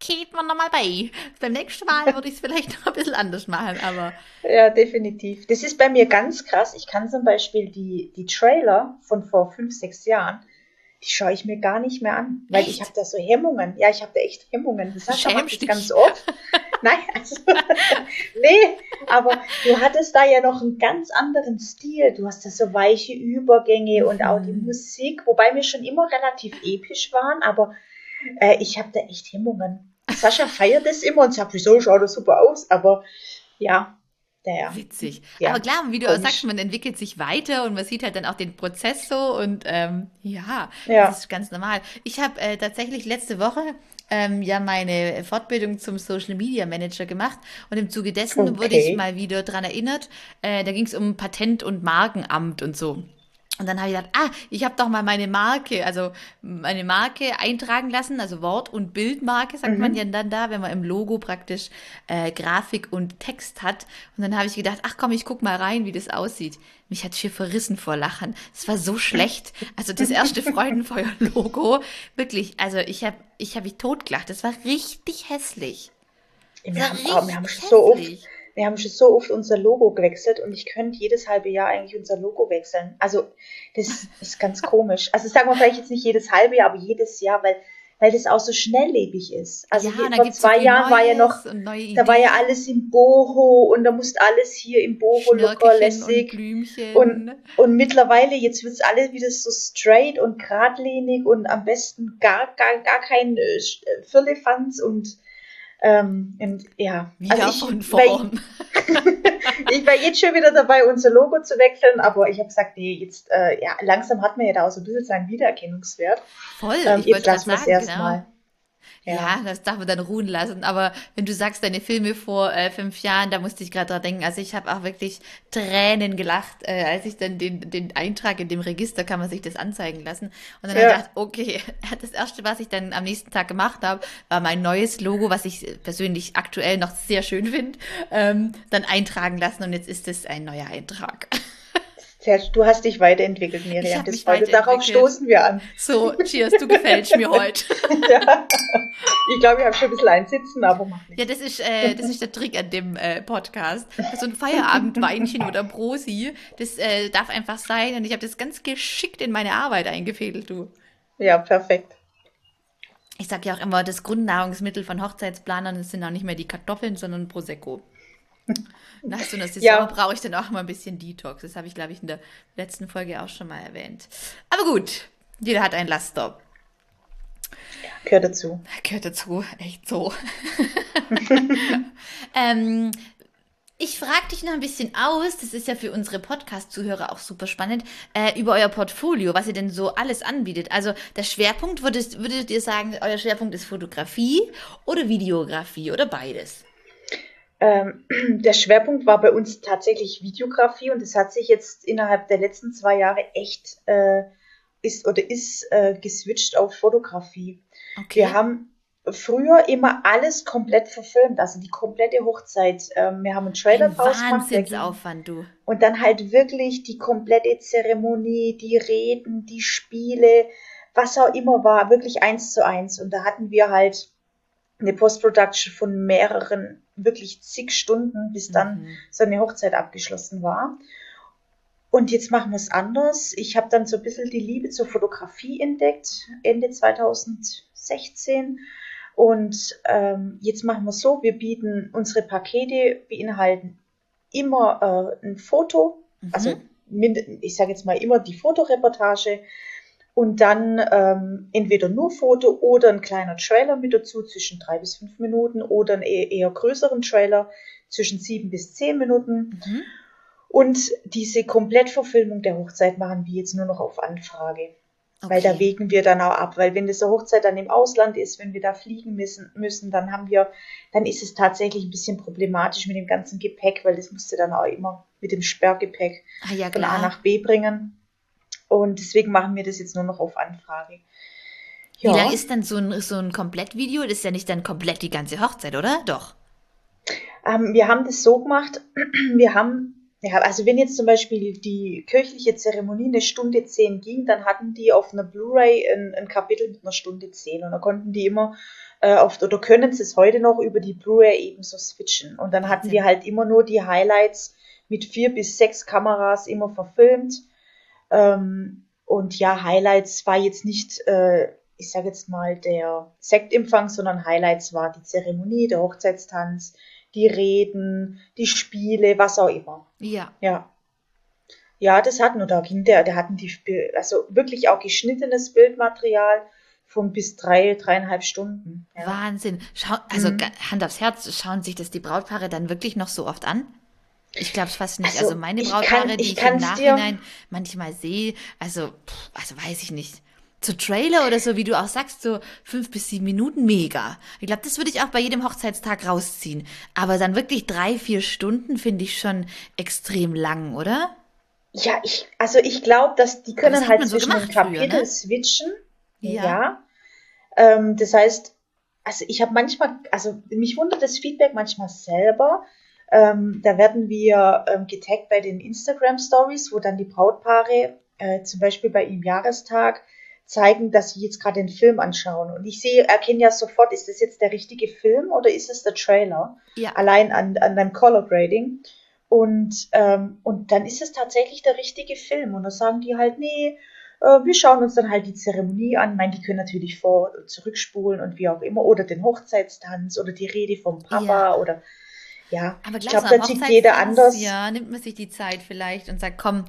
geht man nochmal bei. Beim nächsten Mal würde ich es vielleicht noch ein bisschen anders machen, aber. Ja, definitiv. Das ist bei mir ganz krass. Ich kann zum Beispiel die, die Trailer von vor fünf, sechs Jahren, die schaue ich mir gar nicht mehr an, weil echt? ich habe da so Hemmungen. Ja, ich habe da echt Hemmungen. Das hast du ganz oft. Nein, also, nee, aber du hattest da ja noch einen ganz anderen Stil. Du hast da so weiche Übergänge mhm. und auch die mhm. Musik, wobei wir schon immer relativ episch waren, aber äh, ich habe da echt Hemmungen. Sascha feiert das immer und sagt, wieso schaut das super aus? Aber ja, ja. Witzig. Ja, Aber klar, wie du auch sagst, man entwickelt sich weiter und man sieht halt dann auch den Prozess so und ähm, ja, ja, das ist ganz normal. Ich habe äh, tatsächlich letzte Woche ähm, ja meine Fortbildung zum Social Media Manager gemacht und im Zuge dessen okay. wurde ich mal wieder dran erinnert. Äh, da ging es um Patent- und Markenamt und so. Und dann habe ich gedacht, ah, ich habe doch mal meine Marke, also meine Marke eintragen lassen, also Wort- und Bildmarke, sagt mhm. man ja dann da, wenn man im Logo praktisch äh, Grafik und Text hat. Und dann habe ich gedacht, ach komm, ich guck mal rein, wie das aussieht. Mich hat schier verrissen vor Lachen. Es war so schlecht. Also das erste Freudenfeuer-Logo, wirklich, also ich habe ich hab mich totgelacht. Das war richtig hässlich. Wir haben, wir haben so oft wir haben schon so oft unser Logo gewechselt und ich könnte jedes halbe Jahr eigentlich unser Logo wechseln. Also das ist ganz komisch. Also sagen wir vielleicht jetzt nicht jedes halbe Jahr, aber jedes Jahr, weil weil das auch so schnelllebig ist. Also ja, vor zwei Jahren war ja noch, da war ja alles im Boho und da musste alles hier im Boho locker lässig. Und, und, und, mittlerweile, jetzt wird's alles wieder so straight und geradlinig und am besten gar, gar, gar kein äh, Firlefanz und ähm, und ja, wieder also ich, von Form. ich war jetzt schon wieder dabei, unser Logo zu wechseln, aber ich habe gesagt, nee, jetzt äh, ja, langsam hat man ja da auch so ein bisschen seinen Wiedererkennungswert. Voll, ähm, ich jetzt lassen wir es erstmal. Genau. Ja. ja. das darf man dann ruhen lassen. Aber wenn du sagst, deine Filme vor äh, fünf Jahren, da musste ich gerade dran denken. Also ich habe auch wirklich Tränen gelacht, äh, als ich dann den, den Eintrag in dem Register kann man sich das anzeigen lassen. Und dann ja. habe ich gedacht, okay, das erste, was ich dann am nächsten Tag gemacht habe, war mein neues Logo, was ich persönlich aktuell noch sehr schön finde, ähm, dann eintragen lassen. Und jetzt ist es ein neuer Eintrag. Du hast dich weiterentwickelt, Miriam. Das heute, darauf stoßen wir an. So, cheers, du gefällst mir heute. ja. Ich glaube, ich habe schon ein bisschen einsitzen, aber mach nicht. Ja, das ist, äh, das ist der Trick an dem äh, Podcast. So ein Feierabendweinchen oder Brosi, das äh, darf einfach sein. Und ich habe das ganz geschickt in meine Arbeit eingefädelt, du. Ja, perfekt. Ich sage ja auch immer, das Grundnahrungsmittel von Hochzeitsplanern sind auch nicht mehr die Kartoffeln, sondern Prosecco. Nach so einer Saison ja. brauche ich dann auch mal ein bisschen Detox. Das habe ich, glaube ich, in der letzten Folge auch schon mal erwähnt. Aber gut, jeder hat einen Laststop. Ja, gehört dazu. Gehört dazu, echt so. ähm, ich frage dich noch ein bisschen aus, das ist ja für unsere Podcast-Zuhörer auch super spannend, äh, über euer Portfolio, was ihr denn so alles anbietet. Also der Schwerpunkt, würdest, würdet ihr sagen, euer Schwerpunkt ist Fotografie oder Videografie oder beides? Ähm, der Schwerpunkt war bei uns tatsächlich Videografie und es hat sich jetzt innerhalb der letzten zwei Jahre echt äh, ist oder ist äh, geswitcht auf Fotografie. Okay. Wir haben früher immer alles komplett verfilmt, also die komplette Hochzeit. Ähm, wir haben einen Trailer Ein draus gemacht. du. Und dann halt wirklich die komplette Zeremonie, die Reden, die Spiele, was auch immer war, wirklich eins zu eins. Und da hatten wir halt eine Post-Production von mehreren, wirklich zig Stunden, bis dann mhm. so eine Hochzeit abgeschlossen war. Und jetzt machen wir es anders. Ich habe dann so ein bisschen die Liebe zur Fotografie entdeckt, Ende 2016. Und ähm, jetzt machen wir es so, wir bieten unsere Pakete, beinhalten immer äh, ein Foto, mhm. also ich sage jetzt mal immer die Fotoreportage und dann ähm, entweder nur Foto oder ein kleiner Trailer mit dazu zwischen drei bis fünf Minuten oder einen eher, eher größeren Trailer zwischen sieben bis zehn Minuten. Mhm. Und diese Komplettverfilmung der Hochzeit machen wir jetzt nur noch auf Anfrage. Okay. Weil da wägen wir dann auch ab, weil wenn das eine Hochzeit dann im Ausland ist, wenn wir da fliegen müssen, müssen, dann haben wir, dann ist es tatsächlich ein bisschen problematisch mit dem ganzen Gepäck, weil das musste dann auch immer mit dem Sperrgepäck ah, ja, von A nach B bringen. Und deswegen machen wir das jetzt nur noch auf Anfrage. Ja. Wie lang ist dann so ein, so ein Komplettvideo? Das ist ja nicht dann komplett die ganze Hochzeit, oder? Doch. Ähm, wir haben das so gemacht, wir haben ja, also wenn jetzt zum Beispiel die kirchliche Zeremonie eine Stunde zehn ging, dann hatten die auf einer Blu-ray ein, ein, Kapitel mit einer Stunde zehn und da konnten die immer äh, oft oder können sie es heute noch über die Blu-ray ebenso switchen. Und dann hatten wir halt immer nur die Highlights mit vier bis sechs Kameras immer verfilmt. Ähm, und ja, Highlights war jetzt nicht, äh, ich sage jetzt mal, der Sektempfang, sondern Highlights war die Zeremonie, der Hochzeitstanz, die Reden, die Spiele, was auch immer. Ja. Ja. Ja, das hatten wir da ging der, der hatten die, also wirklich auch geschnittenes Bildmaterial von bis drei, dreieinhalb Stunden. Ja. Wahnsinn. Schau, also mhm. Hand aufs Herz, schauen sich das die Brautpaare dann wirklich noch so oft an? Ich glaube es fast nicht. Also, also meine Brautpaare, kann, die ich, im Nachhinein dir... manchmal sehe, also, also weiß ich nicht zu Trailer oder so, wie du auch sagst, so fünf bis sieben Minuten, mega. Ich glaube, das würde ich auch bei jedem Hochzeitstag rausziehen. Aber dann wirklich drei, vier Stunden finde ich schon extrem lang, oder? Ja, ich, also ich glaube, dass die können das halt zwischen so den Kapiteln ne? switchen. Ja. ja. Ähm, das heißt, also ich habe manchmal, also mich wundert das Feedback manchmal selber. Ähm, da werden wir ähm, getaggt bei den Instagram Stories, wo dann die Brautpaare äh, zum Beispiel bei ihrem Jahrestag zeigen, dass sie jetzt gerade den Film anschauen. Und ich sehe, erkenne ja sofort, ist das jetzt der richtige Film oder ist es der Trailer? Ja. Allein an, an deinem Color Grading. Und, ähm, und dann ist es tatsächlich der richtige Film. Und dann sagen die halt, nee, äh, wir schauen uns dann halt die Zeremonie an. Ich meine, die können natürlich vor- und zurückspulen und wie auch immer. Oder den Hochzeitstanz oder die Rede vom Papa ja. oder ja. Aber ich glaube, da tickt jeder anders. Ja, nimmt man sich die Zeit vielleicht und sagt, komm,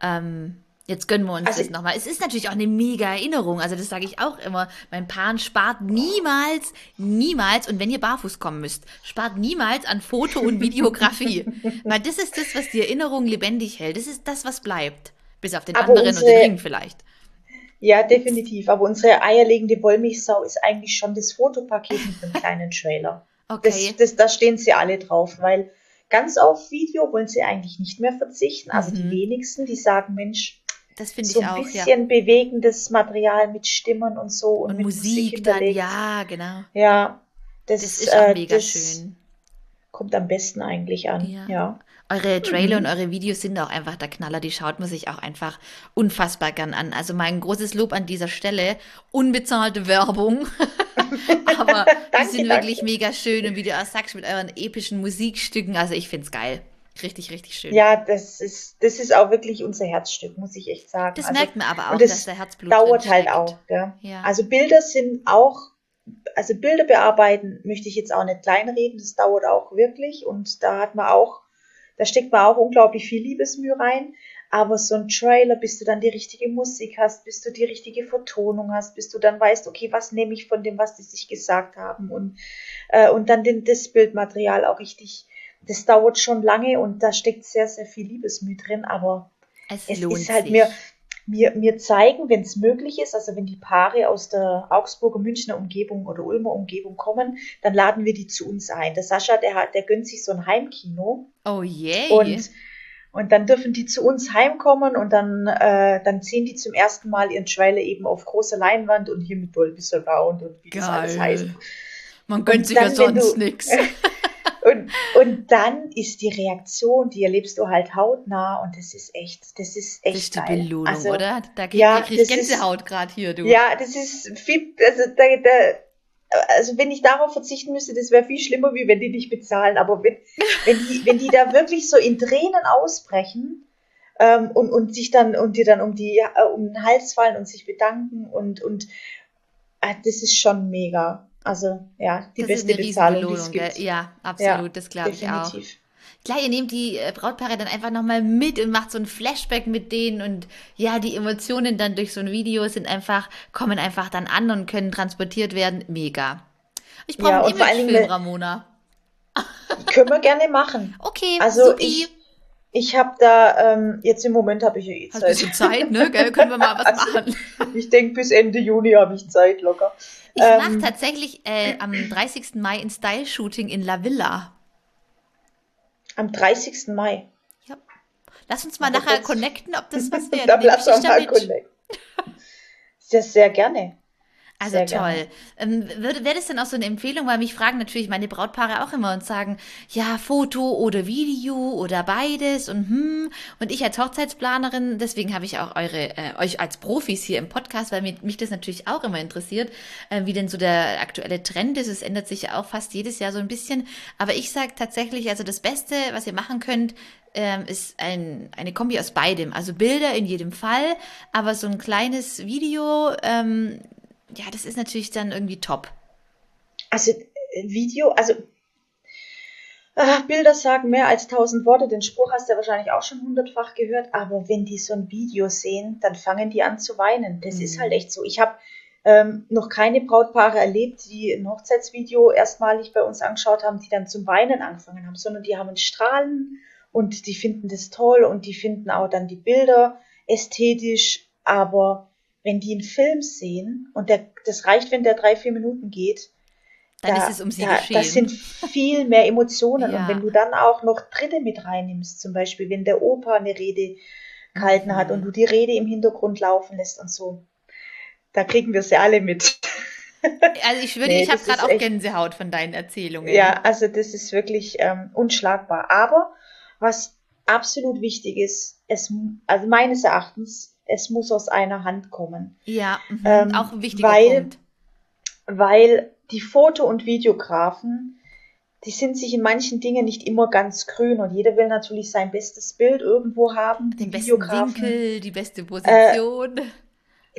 ähm, Jetzt gönnen wir uns also, das nochmal. Es ist natürlich auch eine mega Erinnerung. Also das sage ich auch immer. Mein Paar spart niemals, niemals, und wenn ihr barfuß kommen müsst, spart niemals an Foto- und Videografie. Weil das ist das, was die Erinnerung lebendig hält. Das ist das, was bleibt. Bis auf den anderen unsere, und den Ring vielleicht. Ja, definitiv. Aber unsere eierlegende Wollmilchsau ist eigentlich schon das Fotopaket mit einem kleinen Trailer. Okay. Das, das, da stehen sie alle drauf, weil ganz auf Video wollen sie eigentlich nicht mehr verzichten. Also mhm. die wenigsten, die sagen, Mensch, das finde so ich auch, ja. So ein bisschen bewegendes Material mit Stimmen und so. Und, und Musik, Musik dann, ja, genau. Ja, das, das ist äh, mega schön. Kommt am besten eigentlich an, ja. ja. Eure Trailer mhm. und eure Videos sind auch einfach der Knaller. Die schaut man sich auch einfach unfassbar gern an. Also mein großes Lob an dieser Stelle. Unbezahlte Werbung. Aber die sind wirklich mega schön. Und wie du auch sagst, mit euren epischen Musikstücken. Also ich finde es geil. Richtig, richtig schön. Ja, das ist, das ist auch wirklich unser Herzstück, muss ich echt sagen. Das also, merkt man aber auch, dass der Herzblut dauert halt auch. Gell? Ja. Also Bilder sind auch also Bilder bearbeiten möchte ich jetzt auch nicht kleinreden, das dauert auch wirklich und da hat man auch, da steckt man auch unglaublich viel Liebesmühe rein. Aber so ein Trailer, bis du dann die richtige Musik hast, bis du die richtige Vertonung hast, bis du dann weißt, okay, was nehme ich von dem, was die sich gesagt haben und, äh, und dann den, das Bildmaterial auch richtig, das dauert schon lange und da steckt sehr, sehr viel Liebesmühe drin, aber es, es ist halt sich. mir, mir, mir zeigen, wenn es möglich ist, also wenn die Paare aus der Augsburger, Münchner Umgebung oder Ulmer Umgebung kommen, dann laden wir die zu uns ein. Der Sascha, der hat, der gönnt sich so ein Heimkino. Oh je. Yeah. Und, und dann dürfen die zu uns heimkommen und dann, äh, dann sehen die zum ersten Mal ihren Trailer eben auf großer Leinwand und hier mit Dolby Surround und wie Geil. das alles heißt. Man gönnt sich ja sonst nichts. Und, und dann ist die Reaktion, die erlebst du halt hautnah und das ist echt, das ist echt Das ist die geil. Belohnung, also, oder? Da krieg, ja, krieg ich Gänsehaut gerade hier, du. Ja, das ist viel, also da, da, also wenn ich darauf verzichten müsste, das wäre viel schlimmer, wie wenn die nicht bezahlen. Aber wenn, wenn, die, wenn die da wirklich so in Tränen ausbrechen ähm, und, und sich dann und dir dann um die äh, um den Hals fallen und sich bedanken und und äh, das ist schon mega. Also ja, die das beste Bezahlung, die es gibt. Ja, absolut, Ja, das glaube ich auch. Klar, ihr nehmt die äh, Brautpaare dann einfach nochmal mit und macht so ein Flashback mit denen und ja, die Emotionen dann durch so ein Video sind einfach, kommen einfach dann an und können transportiert werden. Mega. Ich brauche Ja, einen Imagefilm, Ramona. Können wir gerne machen. Okay, Also supi. ich, ich habe da, ähm, jetzt im Moment habe ich ja eh Hast Zeit. bisschen Zeit, ne? Gell? Können wir mal was Also, machen. Ich denke, bis Ende Juni habe ich Zeit locker. Ich Ähm, mache tatsächlich äh, am 30. Mai ein Style-Shooting in La Villa. Am 30. Mai. Ja. Lass uns mal Aber nachher connecten, ob das was. Dann Nehme lass uns mal connecten. Sehr, sehr gerne. Also Sehr toll. Ähm, wäre das denn auch so eine Empfehlung, weil mich fragen natürlich meine Brautpaare auch immer und sagen, ja, Foto oder Video oder beides und hm. Und ich als Hochzeitsplanerin, deswegen habe ich auch eure, äh, euch als Profis hier im Podcast, weil mich, mich das natürlich auch immer interessiert, äh, wie denn so der aktuelle Trend ist. Es ändert sich ja auch fast jedes Jahr so ein bisschen. Aber ich sage tatsächlich, also das Beste, was ihr machen könnt, ähm, ist ein, eine Kombi aus beidem. Also Bilder in jedem Fall, aber so ein kleines Video, ähm, ja, das ist natürlich dann irgendwie top. Also äh, Video, also ah, Bilder sagen mehr als tausend Worte. Den Spruch hast du ja wahrscheinlich auch schon hundertfach gehört. Aber wenn die so ein Video sehen, dann fangen die an zu weinen. Das Mhm. ist halt echt so. Ich habe ähm, noch keine Brautpaare erlebt, die ein Hochzeitsvideo erstmalig bei uns angeschaut haben, die dann zum Weinen angefangen haben, sondern die haben Strahlen und die finden das toll und die finden auch dann die Bilder ästhetisch. Aber wenn die einen Film sehen und der, das reicht, wenn der drei, vier Minuten geht, Dann da, ist es um sie da, geschehen. Das sind viel mehr Emotionen. Ja. Und wenn du dann auch noch Dritte mit reinnimmst, zum Beispiel, wenn der Opa eine Rede gehalten hat Mhm. und du die Rede im Hintergrund laufen lässt und so, da kriegen wir sie alle mit. also ich würde, Nee, ich habe gerade auch echt- Gänsehaut von deinen Erzählungen. Ja, also das ist wirklich ähm, unschlagbar. Aber was absolut wichtig ist, es, also meines Erachtens, es muss aus einer Hand kommen. Ja, mhm. Ähm, auch ein wichtiger weil- Punkt. weil die Foto- und Videografen, die sind sich in manchen Dingen nicht immer ganz grün und jeder will natürlich sein bestes Bild irgendwo haben. Den Die besten Winkel, die beste Position.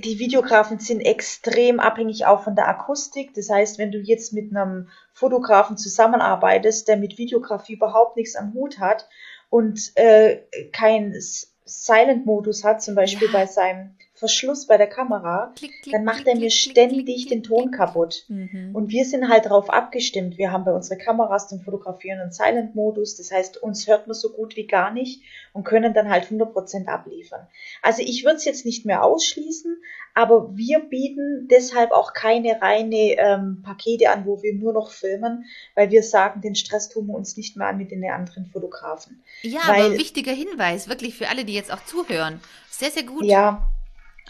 die Videografen sind extrem abhängig auch von der Akustik. Das heißt, wenn du jetzt mit einem Fotografen zusammenarbeitest, der mit Videografie überhaupt nichts am Hut hat und äh, keinen S- Silent-Modus hat, zum Beispiel Ja. bei seinem Verschluss bei der Kamera, Klick, klick, dann macht klick, er mir ständig den Ton kaputt. Mhm. Und wir sind halt darauf abgestimmt. Wir haben bei unseren Kameras zum Fotografieren einen Silent-Modus. Das heißt, uns hört man so gut wie gar nicht und können dann halt 100% abliefern. Also ich würde es jetzt nicht mehr ausschließen, aber wir bieten deshalb auch keine reine ähm, Pakete an, wo wir nur noch filmen, weil wir sagen, den Stress tun wir uns nicht mehr an mit den anderen Fotografen. Ja, weil- aber wichtiger Hinweis, wirklich für alle, die jetzt auch zuhören. Sehr, sehr gut. Ja,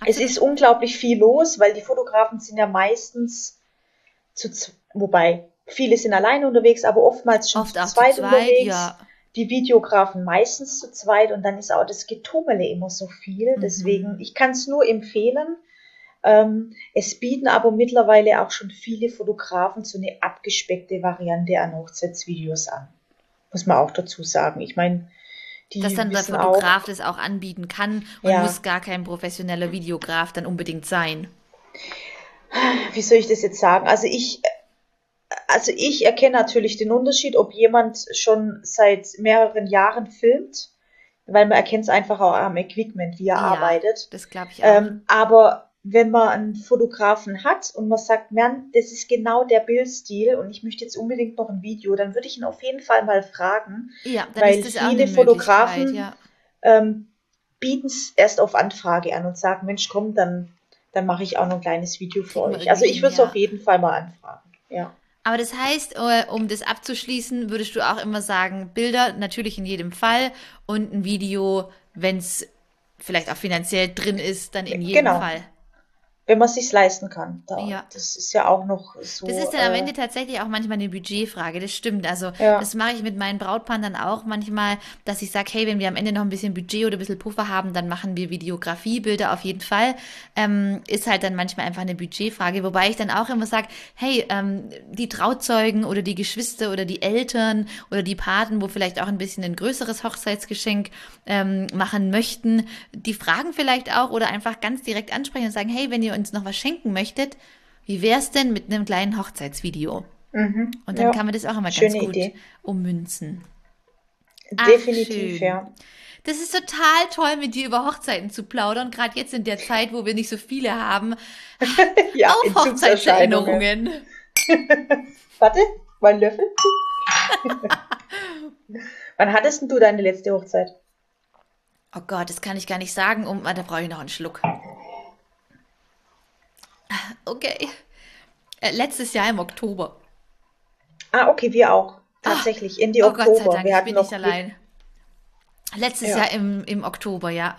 es ist unglaublich viel los, weil die Fotografen sind ja meistens zu, wobei viele sind alleine unterwegs, aber oftmals schon oft zu auch zu zweit, zweit, unterwegs. ja. Die Videografen meistens zu zweit und dann ist auch das Getummele immer so viel. Mhm. Deswegen, ich kann es nur empfehlen. Ähm, es bieten aber mittlerweile auch schon viele Fotografen so eine abgespeckte Variante an Hochzeitsvideos an. Muss man auch dazu sagen. Ich meine, die Dass dann der wissen auch, Fotograf das auch anbieten kann und Ja. muss gar kein professioneller Videograf dann unbedingt sein. wie soll ich das jetzt sagen? Also ich, also ich erkenne natürlich den Unterschied, ob jemand schon seit mehreren Jahren filmt, weil man erkennt es einfach auch am Equipment, wie er Ja, arbeitet. Das glaube ich auch. Ähm, aber wenn man einen Fotografen hat und man sagt, man, das ist genau der Bildstil und ich möchte jetzt unbedingt noch ein Video, dann würde ich ihn auf jeden Fall mal fragen, ja, dann weil viele eine Fotografen- ja. ähm, bieten es erst auf Anfrage an und sagen, Mensch, komm, dann, dann mache ich auch noch ein kleines Video für Kriegen euch. Also ich würde es ja. auf jeden Fall mal anfragen. Ja. Aber das heißt, äh, um das abzuschließen, würdest du auch immer sagen, Bilder natürlich in jedem Fall und ein Video, wenn es vielleicht auch finanziell drin ist, dann in jedem Genau. Fall. Wenn man es sich leisten kann. Da, Ja. Das ist ja auch noch so. Das ist dann am äh, Ende tatsächlich auch manchmal eine Budgetfrage, das stimmt. Also Ja. das mache ich mit meinen Brautpaaren dann auch manchmal, dass ich sage, hey, wenn wir am Ende noch ein bisschen Budget oder ein bisschen Puffer haben, dann machen wir Videografiebilder auf jeden Fall. Ähm, ist halt dann manchmal einfach eine Budgetfrage, wobei ich dann auch immer sage, hey, ähm, die Trauzeugen oder die Geschwister oder die Eltern oder die Paten, wo vielleicht auch ein bisschen ein größeres Hochzeitsgeschenk ähm, machen möchten, die fragen vielleicht auch oder einfach ganz direkt ansprechen und sagen, hey, wenn ihr uns noch was schenken möchtet, wie wär's denn mit einem kleinen Hochzeitsvideo? mhm. Und dann ja. kann man das auch immer ganz Schöne gut Idee. ummünzen. Ach, Definitiv, schön. ja. Das ist total toll, mit dir über Hochzeiten zu plaudern, gerade jetzt in der Zeit, wo wir nicht so viele haben. ja Auf. Hochzeitserinnerungen. Warte, mein Löffel. Wann hattest denn du deine letzte Hochzeit? Oh Gott, das kann ich gar nicht sagen. Um, da brauche ich noch einen Schluck. Okay. Äh, letztes Jahr im Oktober. Ah, okay, wir auch. Tatsächlich, Ende oh Oktober. Gott sei Dank, wir ich bin nicht allein. Letztes Ja. Jahr im, im Oktober, ja.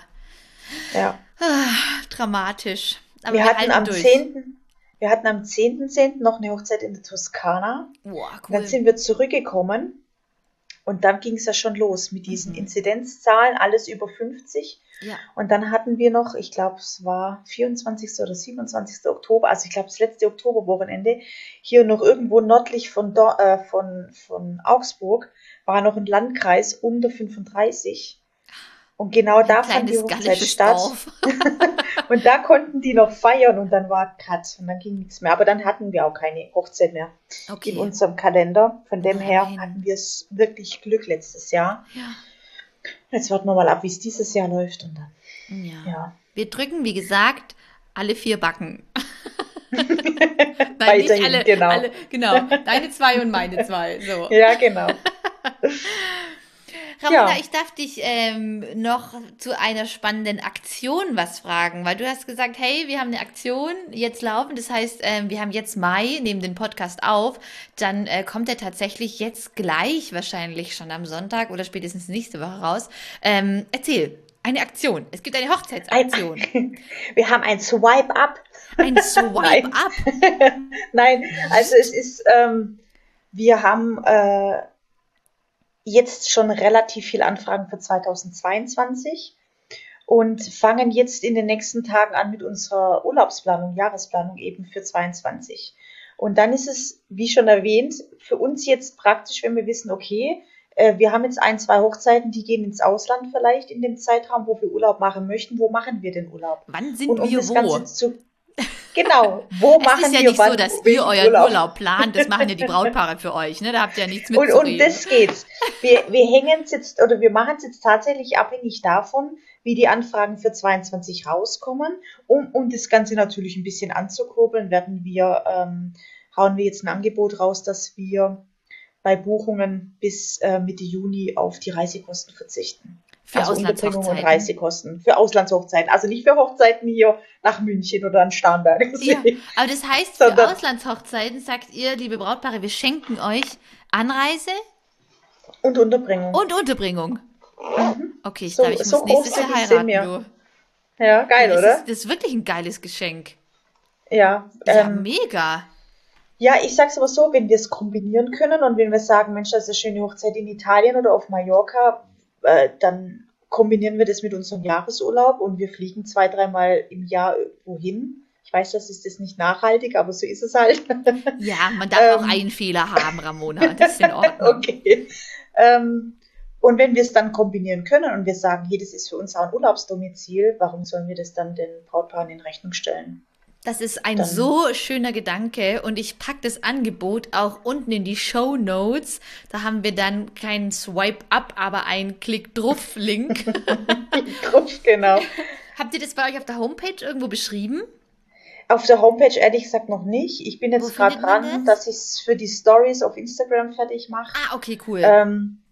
Ja. Dramatisch. Aber Wir wir, hatten am durch. 10. Wir hatten am 10.10. noch eine Hochzeit in der Toskana. Boah, Und dann cool. sind wir zurückgekommen und dann ging es ja schon los mit diesen Mhm. Inzidenzzahlen, alles über 50. Ja. Und dann hatten wir noch, ich glaube, es war 24. oder 27. Oktober, also ich glaube, das letzte Oktoberwochenende, hier noch irgendwo nördlich von, Do äh, von, von Augsburg, war noch ein Landkreis unter 35. Und genau da Ein fand die Hochzeit statt. Und da konnten die noch feiern und dann war Cut und dann ging nichts mehr. Aber dann hatten wir auch keine Hochzeit mehr Okay. in unserem Kalender. Von dem her Nein. hatten wir es wirklich Glück letztes Jahr. Ja. Jetzt warten wir mal ab, wie es dieses Jahr läuft und dann, ja. ja. Wir drücken, wie gesagt, alle vier Backen. Nein, Weiterhin, alle, genau. alle. Genau. Deine zwei und meine zwei. So. Ja, genau. Ramona, Ja. ich darf dich ähm, noch zu einer spannenden Aktion was fragen, weil du hast gesagt, hey, wir haben eine Aktion jetzt laufen. Das heißt, ähm, wir haben jetzt Mai, nehmen den Podcast auf. Dann äh, kommt er tatsächlich jetzt gleich, wahrscheinlich schon am Sonntag oder spätestens nächste Woche raus. Ähm, erzähl, eine Aktion. Es gibt eine Hochzeitsaktion. Wir haben ein Swipe-Up. Ein Swipe-Up. Nein, also es ist, ähm, wir haben äh, jetzt schon relativ viel Anfragen für 2022 und fangen jetzt in den nächsten Tagen an mit unserer Urlaubsplanung, Jahresplanung eben für 22. Und dann ist es, wie schon erwähnt, für uns jetzt praktisch, wenn wir wissen, okay, äh, wir haben jetzt ein, zwei Hochzeiten, die gehen ins Ausland vielleicht in dem Zeitraum, wo wir Urlaub machen möchten. Wo machen wir den Urlaub? Wann sind Und um wir wo? Zu. Genau, wo Es machen ist ja wir nicht so, dass ihr euren Urlaub. plant. Das machen ja die Brautpaare für euch. Ne? Da habt ihr ja nichts Und, mitzureden. und das geht's. Wir, wir hängen jetzt oder wir machen es jetzt tatsächlich abhängig davon, wie die Anfragen für 22 rauskommen. Um, um das Ganze natürlich ein bisschen anzukurbeln, werden wir, ähm, hauen wir jetzt ein Angebot raus, dass wir bei Buchungen bis äh, Mitte Juni auf die Reisekosten verzichten. für also Unterbringung und Auslandshochzeiten. Reisekosten. Für Auslandshochzeiten. Also nicht für Hochzeiten hier nach München oder an Starnberg. Ja, aber das heißt, für Sondern- Auslandshochzeiten sagt ihr, liebe Brautpaare, wir schenken euch Anreise Und Unterbringung. und Unterbringung. Okay, ich So- glaube, ich so muss nächstes Jahr heiraten, ja, geil, das oder? Ist, das ist wirklich ein geiles Geschenk. ja, Ja, ähm, mega. Ja, ich sag's aber so, wenn wir es kombinieren können und wenn wir sagen, Mensch, das ist eine schöne Hochzeit in Italien oder auf Mallorca, äh, dann kombinieren wir das mit unserem Jahresurlaub und wir fliegen zwei, dreimal im Jahr irgendwo hin. Ich weiß, das ist das nicht nachhaltig, aber so ist es halt. Ja, man darf auch ähm, einen Fehler haben, Ramona. Das ist in Ordnung. okay. Ähm, und wenn wir es dann kombinieren können und wir sagen, hey, das ist für uns auch ein Urlaubsdomizil, warum sollen wir das dann den Brautpaaren in Rechnung stellen? Das ist ein Dann. so schöner Gedanke und ich packe das Angebot auch unten in die Show Notes. Da haben wir dann keinen Swipe up, aber einen Klick drauf Link. drauf, genau. Habt ihr das bei euch auf der Homepage irgendwo beschrieben? Auf der Homepage ehrlich gesagt noch nicht. Ich bin jetzt gerade dran, das? dass ich es für die Stories auf Instagram fertig mache. Ah, okay, cool. Ähm,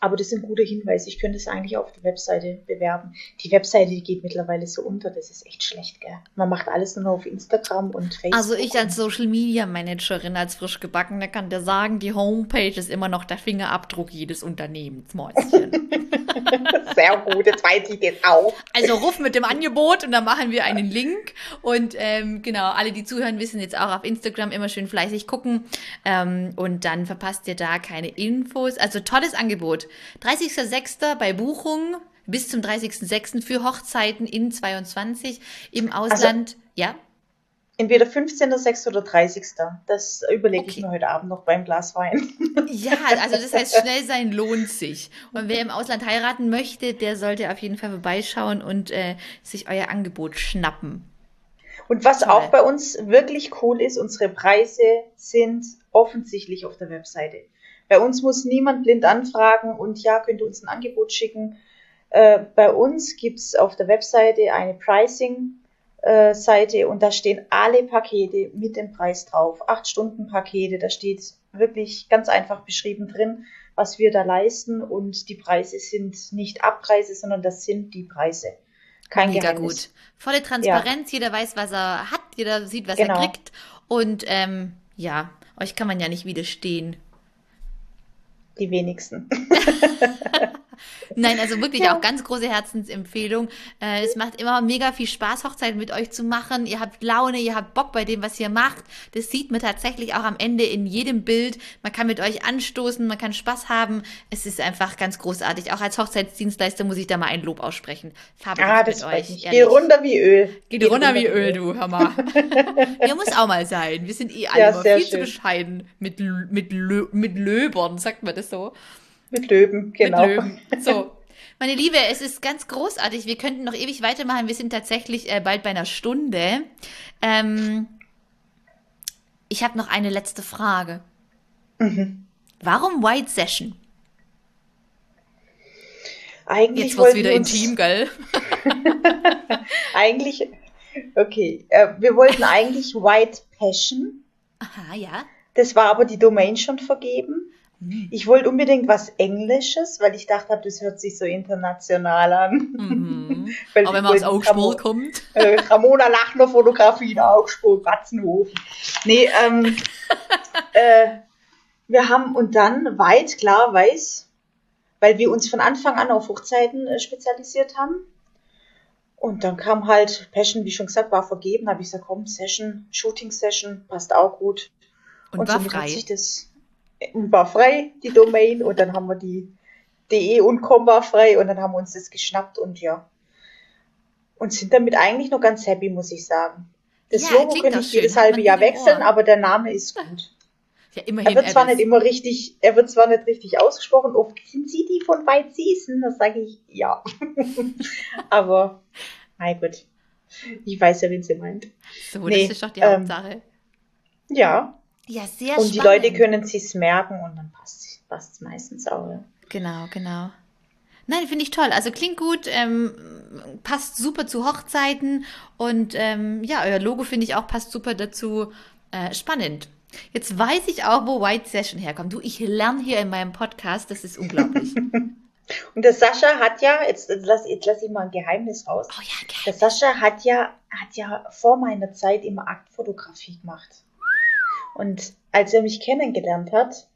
aber das ist ein guter Hinweis. Ich könnte es eigentlich auf der Webseite bewerben. Die Webseite, die geht mittlerweile so unter. Das ist echt schlecht, gell? Man macht alles nur noch auf Instagram und Facebook. Also ich als Social Media Managerin, als frisch gebackene, kann dir sagen, die Homepage ist immer noch der Fingerabdruck jedes Unternehmens, Mäuschen. Sehr gut, jetzt weiß ich das auch. Also ruf mit dem Angebot und dann machen wir einen Link. Und ähm, genau, alle, die zuhören, wissen jetzt auch auf Instagram immer schön fleißig gucken. Ähm, und dann verpasst ihr da keine Infos. Also tolles Angebot. 30.06. bei Buchung bis zum 30.06. für Hochzeiten in 22 im also Ausland. Also, ja. Entweder 15.06. oder 30. Das überlege okay. ich mir heute Abend noch beim Glas Wein. Ja, also das heißt, schnell sein lohnt sich. Und wer im Ausland heiraten möchte, der sollte auf jeden Fall vorbeischauen und äh, sich euer Angebot schnappen. Und was Toll. auch bei uns wirklich cool ist, unsere Preise sind offensichtlich auf der Webseite. Bei uns muss niemand blind anfragen und ja, könnt ihr uns ein Angebot schicken. Äh, bei uns gibt es auf der Webseite eine Pricing-Seite äh, und da stehen alle Pakete mit dem Preis drauf. Acht Stunden Pakete, da steht wirklich ganz einfach beschrieben drin, was wir da leisten und die Preise sind nicht Abpreise, sondern das sind die Preise. Kein Mega Geheimnis. gut. Volle Transparenz, ja. jeder weiß, was er hat, jeder sieht, was genau. er kriegt und ähm, ja, euch kann man ja nicht widerstehen die wenigsten. Nein, also wirklich ja. auch ganz große Herzensempfehlung. Äh, es macht immer mega viel Spaß, Hochzeiten mit euch zu machen. Ihr habt Laune, ihr habt Bock bei dem, was ihr macht. Das sieht man tatsächlich auch am Ende in jedem Bild. Man kann mit euch anstoßen, man kann Spaß haben. Es ist einfach ganz großartig. Auch als Hochzeitsdienstleister muss ich da mal ein Lob aussprechen. Fabelhaft ah, das mit euch. Geht runter wie Öl. Geht, Geht runter, runter, wie Öl, du, hör mal. ja, muss auch mal sein. Wir sind eh alle ja, viel schön. zu bescheiden mit, mit, mit Löbern, sagt man das so. Mit Löwen, genau. Mit Löwen. So. Meine Liebe, es ist ganz großartig. Wir könnten noch ewig weitermachen. Wir sind tatsächlich äh, bald bei einer Stunde. Ähm, ich habe noch eine letzte Frage. Mhm. Warum White Session? Eigentlich Jetzt wird wieder intim, gell? eigentlich, okay. Äh, wir wollten eigentlich White Passion. Aha, ja. Das war aber die Domain schon vergeben. Mhm. Ich wollte unbedingt was Englisches, weil ich dachte, das hört sich so international an. Mhm. Aber wenn man aus Augsburg Ramo kommt. Äh, Ramona Lachner Fotografie in Augsburg, Batzenhofen. Nee, ähm, äh, wir haben und dann weit, klar, weiß, weil wir uns von Anfang an auf Hochzeiten äh, spezialisiert haben. Und dann kam halt Passion, wie schon gesagt, war vergeben. habe ich gesagt, komm, Session, Shooting Session, passt auch gut. Und, und war frei. Hat sich das, war frei, die Domain, und dann haben wir die DE und com war frei und dann haben wir uns das geschnappt und ja. Und sind damit eigentlich noch ganz happy, muss ich sagen. Das ja, Logo könnte ich jedes halbe Jahr wechseln, aber der Name ist gut. Ja, immerhin er wird zwar nicht immer richtig, er wird zwar nicht richtig ausgesprochen, oft sind Sie die von White Season? Da sage ich ja. aber, mein Gott. Ich weiß ja, wen sie meint. So, nee, das ist doch die ähm, Hauptsache. Ja, ja, sehr Und die Leute können sich's merken und dann passt es meistens auch. Ja. Genau, genau. Nein, finde ich toll. Also klingt gut, ähm, passt super zu Hochzeiten und ähm, ja, euer Logo finde ich auch passt super dazu. Äh, spannend. Jetzt weiß ich auch, wo White Session herkommt. Du, ich lerne hier in meinem Podcast, das ist unglaublich. und der Sascha hat ja, jetzt, jetzt lass, jetzt lass ich mal ein Geheimnis raus. Oh ja, Geheimnis. Der Sascha hat ja, hat ja vor meiner Zeit immer Aktfotografie gemacht. Und als er mich kennengelernt hat,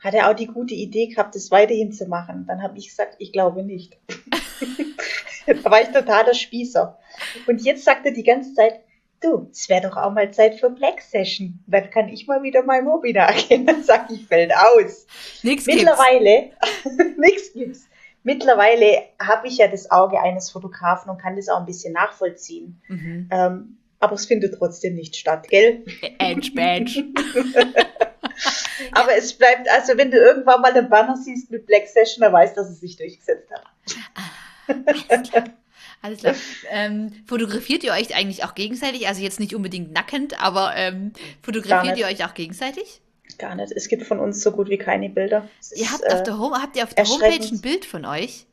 hat er auch die gute Idee gehabt, das weiterhin zu machen. Dann habe ich gesagt, ich glaube nicht. da war ich totaler Spießer. Und jetzt sagt er die ganze Zeit, du, es wäre doch auch mal Zeit für Black Session. Dann kann ich mal wieder mein Hobby nachgehen. Dann sag ich, fällt aus. Nix Mittlerweile, nichts gibt's. Mittlerweile habe ich ja das Auge eines Fotografen und kann das auch ein bisschen nachvollziehen. Mhm. Ähm, aber es findet trotzdem nicht statt, gell? Edge Badge. aber es bleibt, also wenn du irgendwann mal einen Banner siehst mit Black Session, dann weißt du, dass es sich durchgesetzt hat. Ah, Alles klar. Ähm, fotografiert ihr euch eigentlich auch gegenseitig? Also jetzt nicht unbedingt nackend, aber ähm, fotografiert ihr euch auch gegenseitig? Gar nicht. Es gibt von uns so gut wie keine Bilder. Es ihr habt, auf der Home, habt ihr auf der Homepage ein Bild von euch?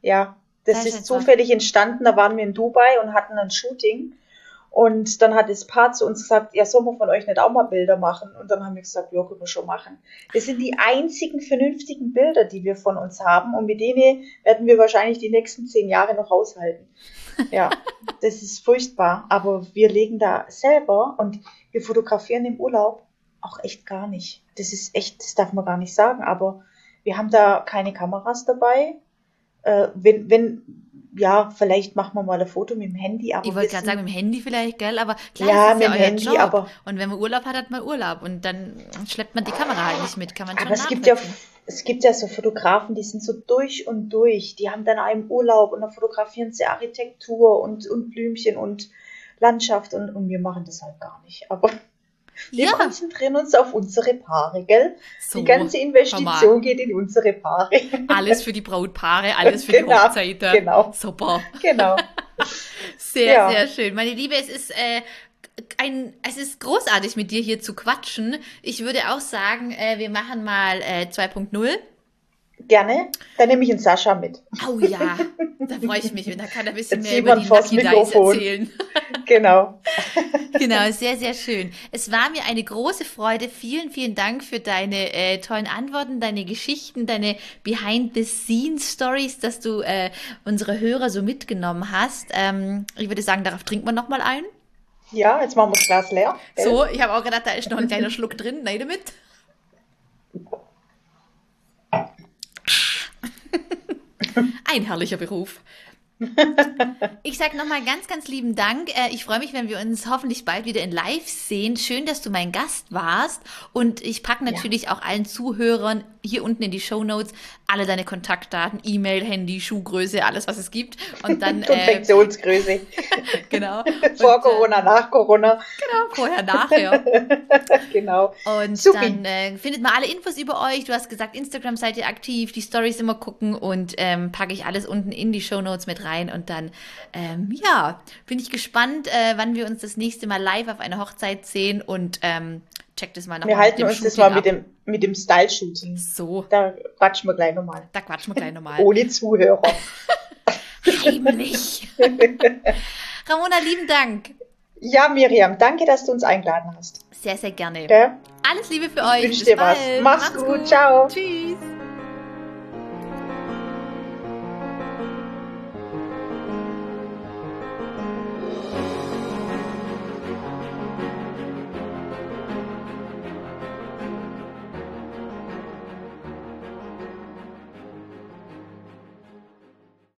Ja, das, das ist zufällig mal. entstanden. Da waren wir in Dubai und hatten ein Shooting. Und dann hat das Paar zu uns gesagt, ja, soll man von euch nicht auch mal Bilder machen? Und dann haben wir gesagt, ja, können wir schon machen. Das sind die einzigen vernünftigen Bilder, die wir von uns haben. Und mit denen werden wir wahrscheinlich die nächsten zehn Jahre noch aushalten. Ja, das ist furchtbar. Aber wir legen da selber und wir fotografieren im Urlaub auch echt gar nicht. Das ist echt, das darf man gar nicht sagen. Aber wir haben da keine Kameras dabei. Äh, wenn, wenn ja, vielleicht machen wir mal ein Foto mit dem Handy. Aber ich wollte gerade sagen, mit dem Handy vielleicht, gell? Aber klar, ja, mit ja dem Handy, Job. aber. Und wenn man Urlaub hat, hat man Urlaub. Und dann schleppt man die Kamera halt nicht mit, kann man schon Aber es gibt ja, es gibt ja so Fotografen, die sind so durch und durch. Die haben dann einen Urlaub und dann fotografieren sie Architektur und, und Blümchen und Landschaft und, und wir machen das halt gar nicht. Aber wir ja. konzentrieren uns auf unsere Paare, gell? So, die ganze Investition geht in unsere Paare. Alles für die Brautpaare, alles für genau, die Hochzeiten. Genau. Super. Genau. sehr, ja. sehr schön. Meine Liebe, es ist äh, ein, es ist großartig mit dir hier zu quatschen. Ich würde auch sagen, äh, wir machen mal äh, 2.0. Gerne. Dann nehme ich einen Sascha mit. Oh ja, da freue ich mich. Da kann er ein bisschen mehr über die Lucky Dice erzählen. Genau. genau, sehr, sehr schön. Es war mir eine große Freude. Vielen, vielen Dank für deine äh, tollen Antworten, deine Geschichten, deine Behind-the-Scenes-Stories, dass du äh, unsere Hörer so mitgenommen hast. Ähm, ich würde sagen, darauf trinken wir nochmal ein. Ja, jetzt machen wir das Glas leer. Gell? So, ich habe auch gedacht, da ist noch ein kleiner Schluck drin. Nein, damit. Ein herrlicher Beruf. Ich sage nochmal ganz, ganz lieben Dank. Äh, ich freue mich, wenn wir uns hoffentlich bald wieder in Live sehen. Schön, dass du mein Gast warst. Und ich packe natürlich ja. auch allen Zuhörern hier unten in die Show Notes alle deine Kontaktdaten, E-Mail, Handy, Schuhgröße, alles, was es gibt. Und dann. Konfektionsgröße. Äh, genau. Vor und, Corona, äh, nach Corona. Genau, vorher, nachher. genau. Und Supi. dann äh, findet man alle Infos über euch. Du hast gesagt, Instagram seid ihr aktiv, die Stories immer gucken und ähm, packe ich alles unten in die Show Notes mit rein. Und dann, ähm, ja, bin ich gespannt, äh, wann wir uns das nächste Mal live auf einer Hochzeit sehen und ähm, check das mal noch Wir halten uns Shooting das mal mit dem, mit dem Style-Shooting. So. Da quatschen wir gleich nochmal. Da quatschen wir gleich nochmal. Ohne Zuhörer. Heimlich. Ramona, lieben Dank. Ja, Miriam, danke, dass du uns eingeladen hast. Sehr, sehr gerne. Okay? Alles Liebe für euch. Ich wünsche dir was. Mach's, Mach's gut. gut. Ciao. Tschüss.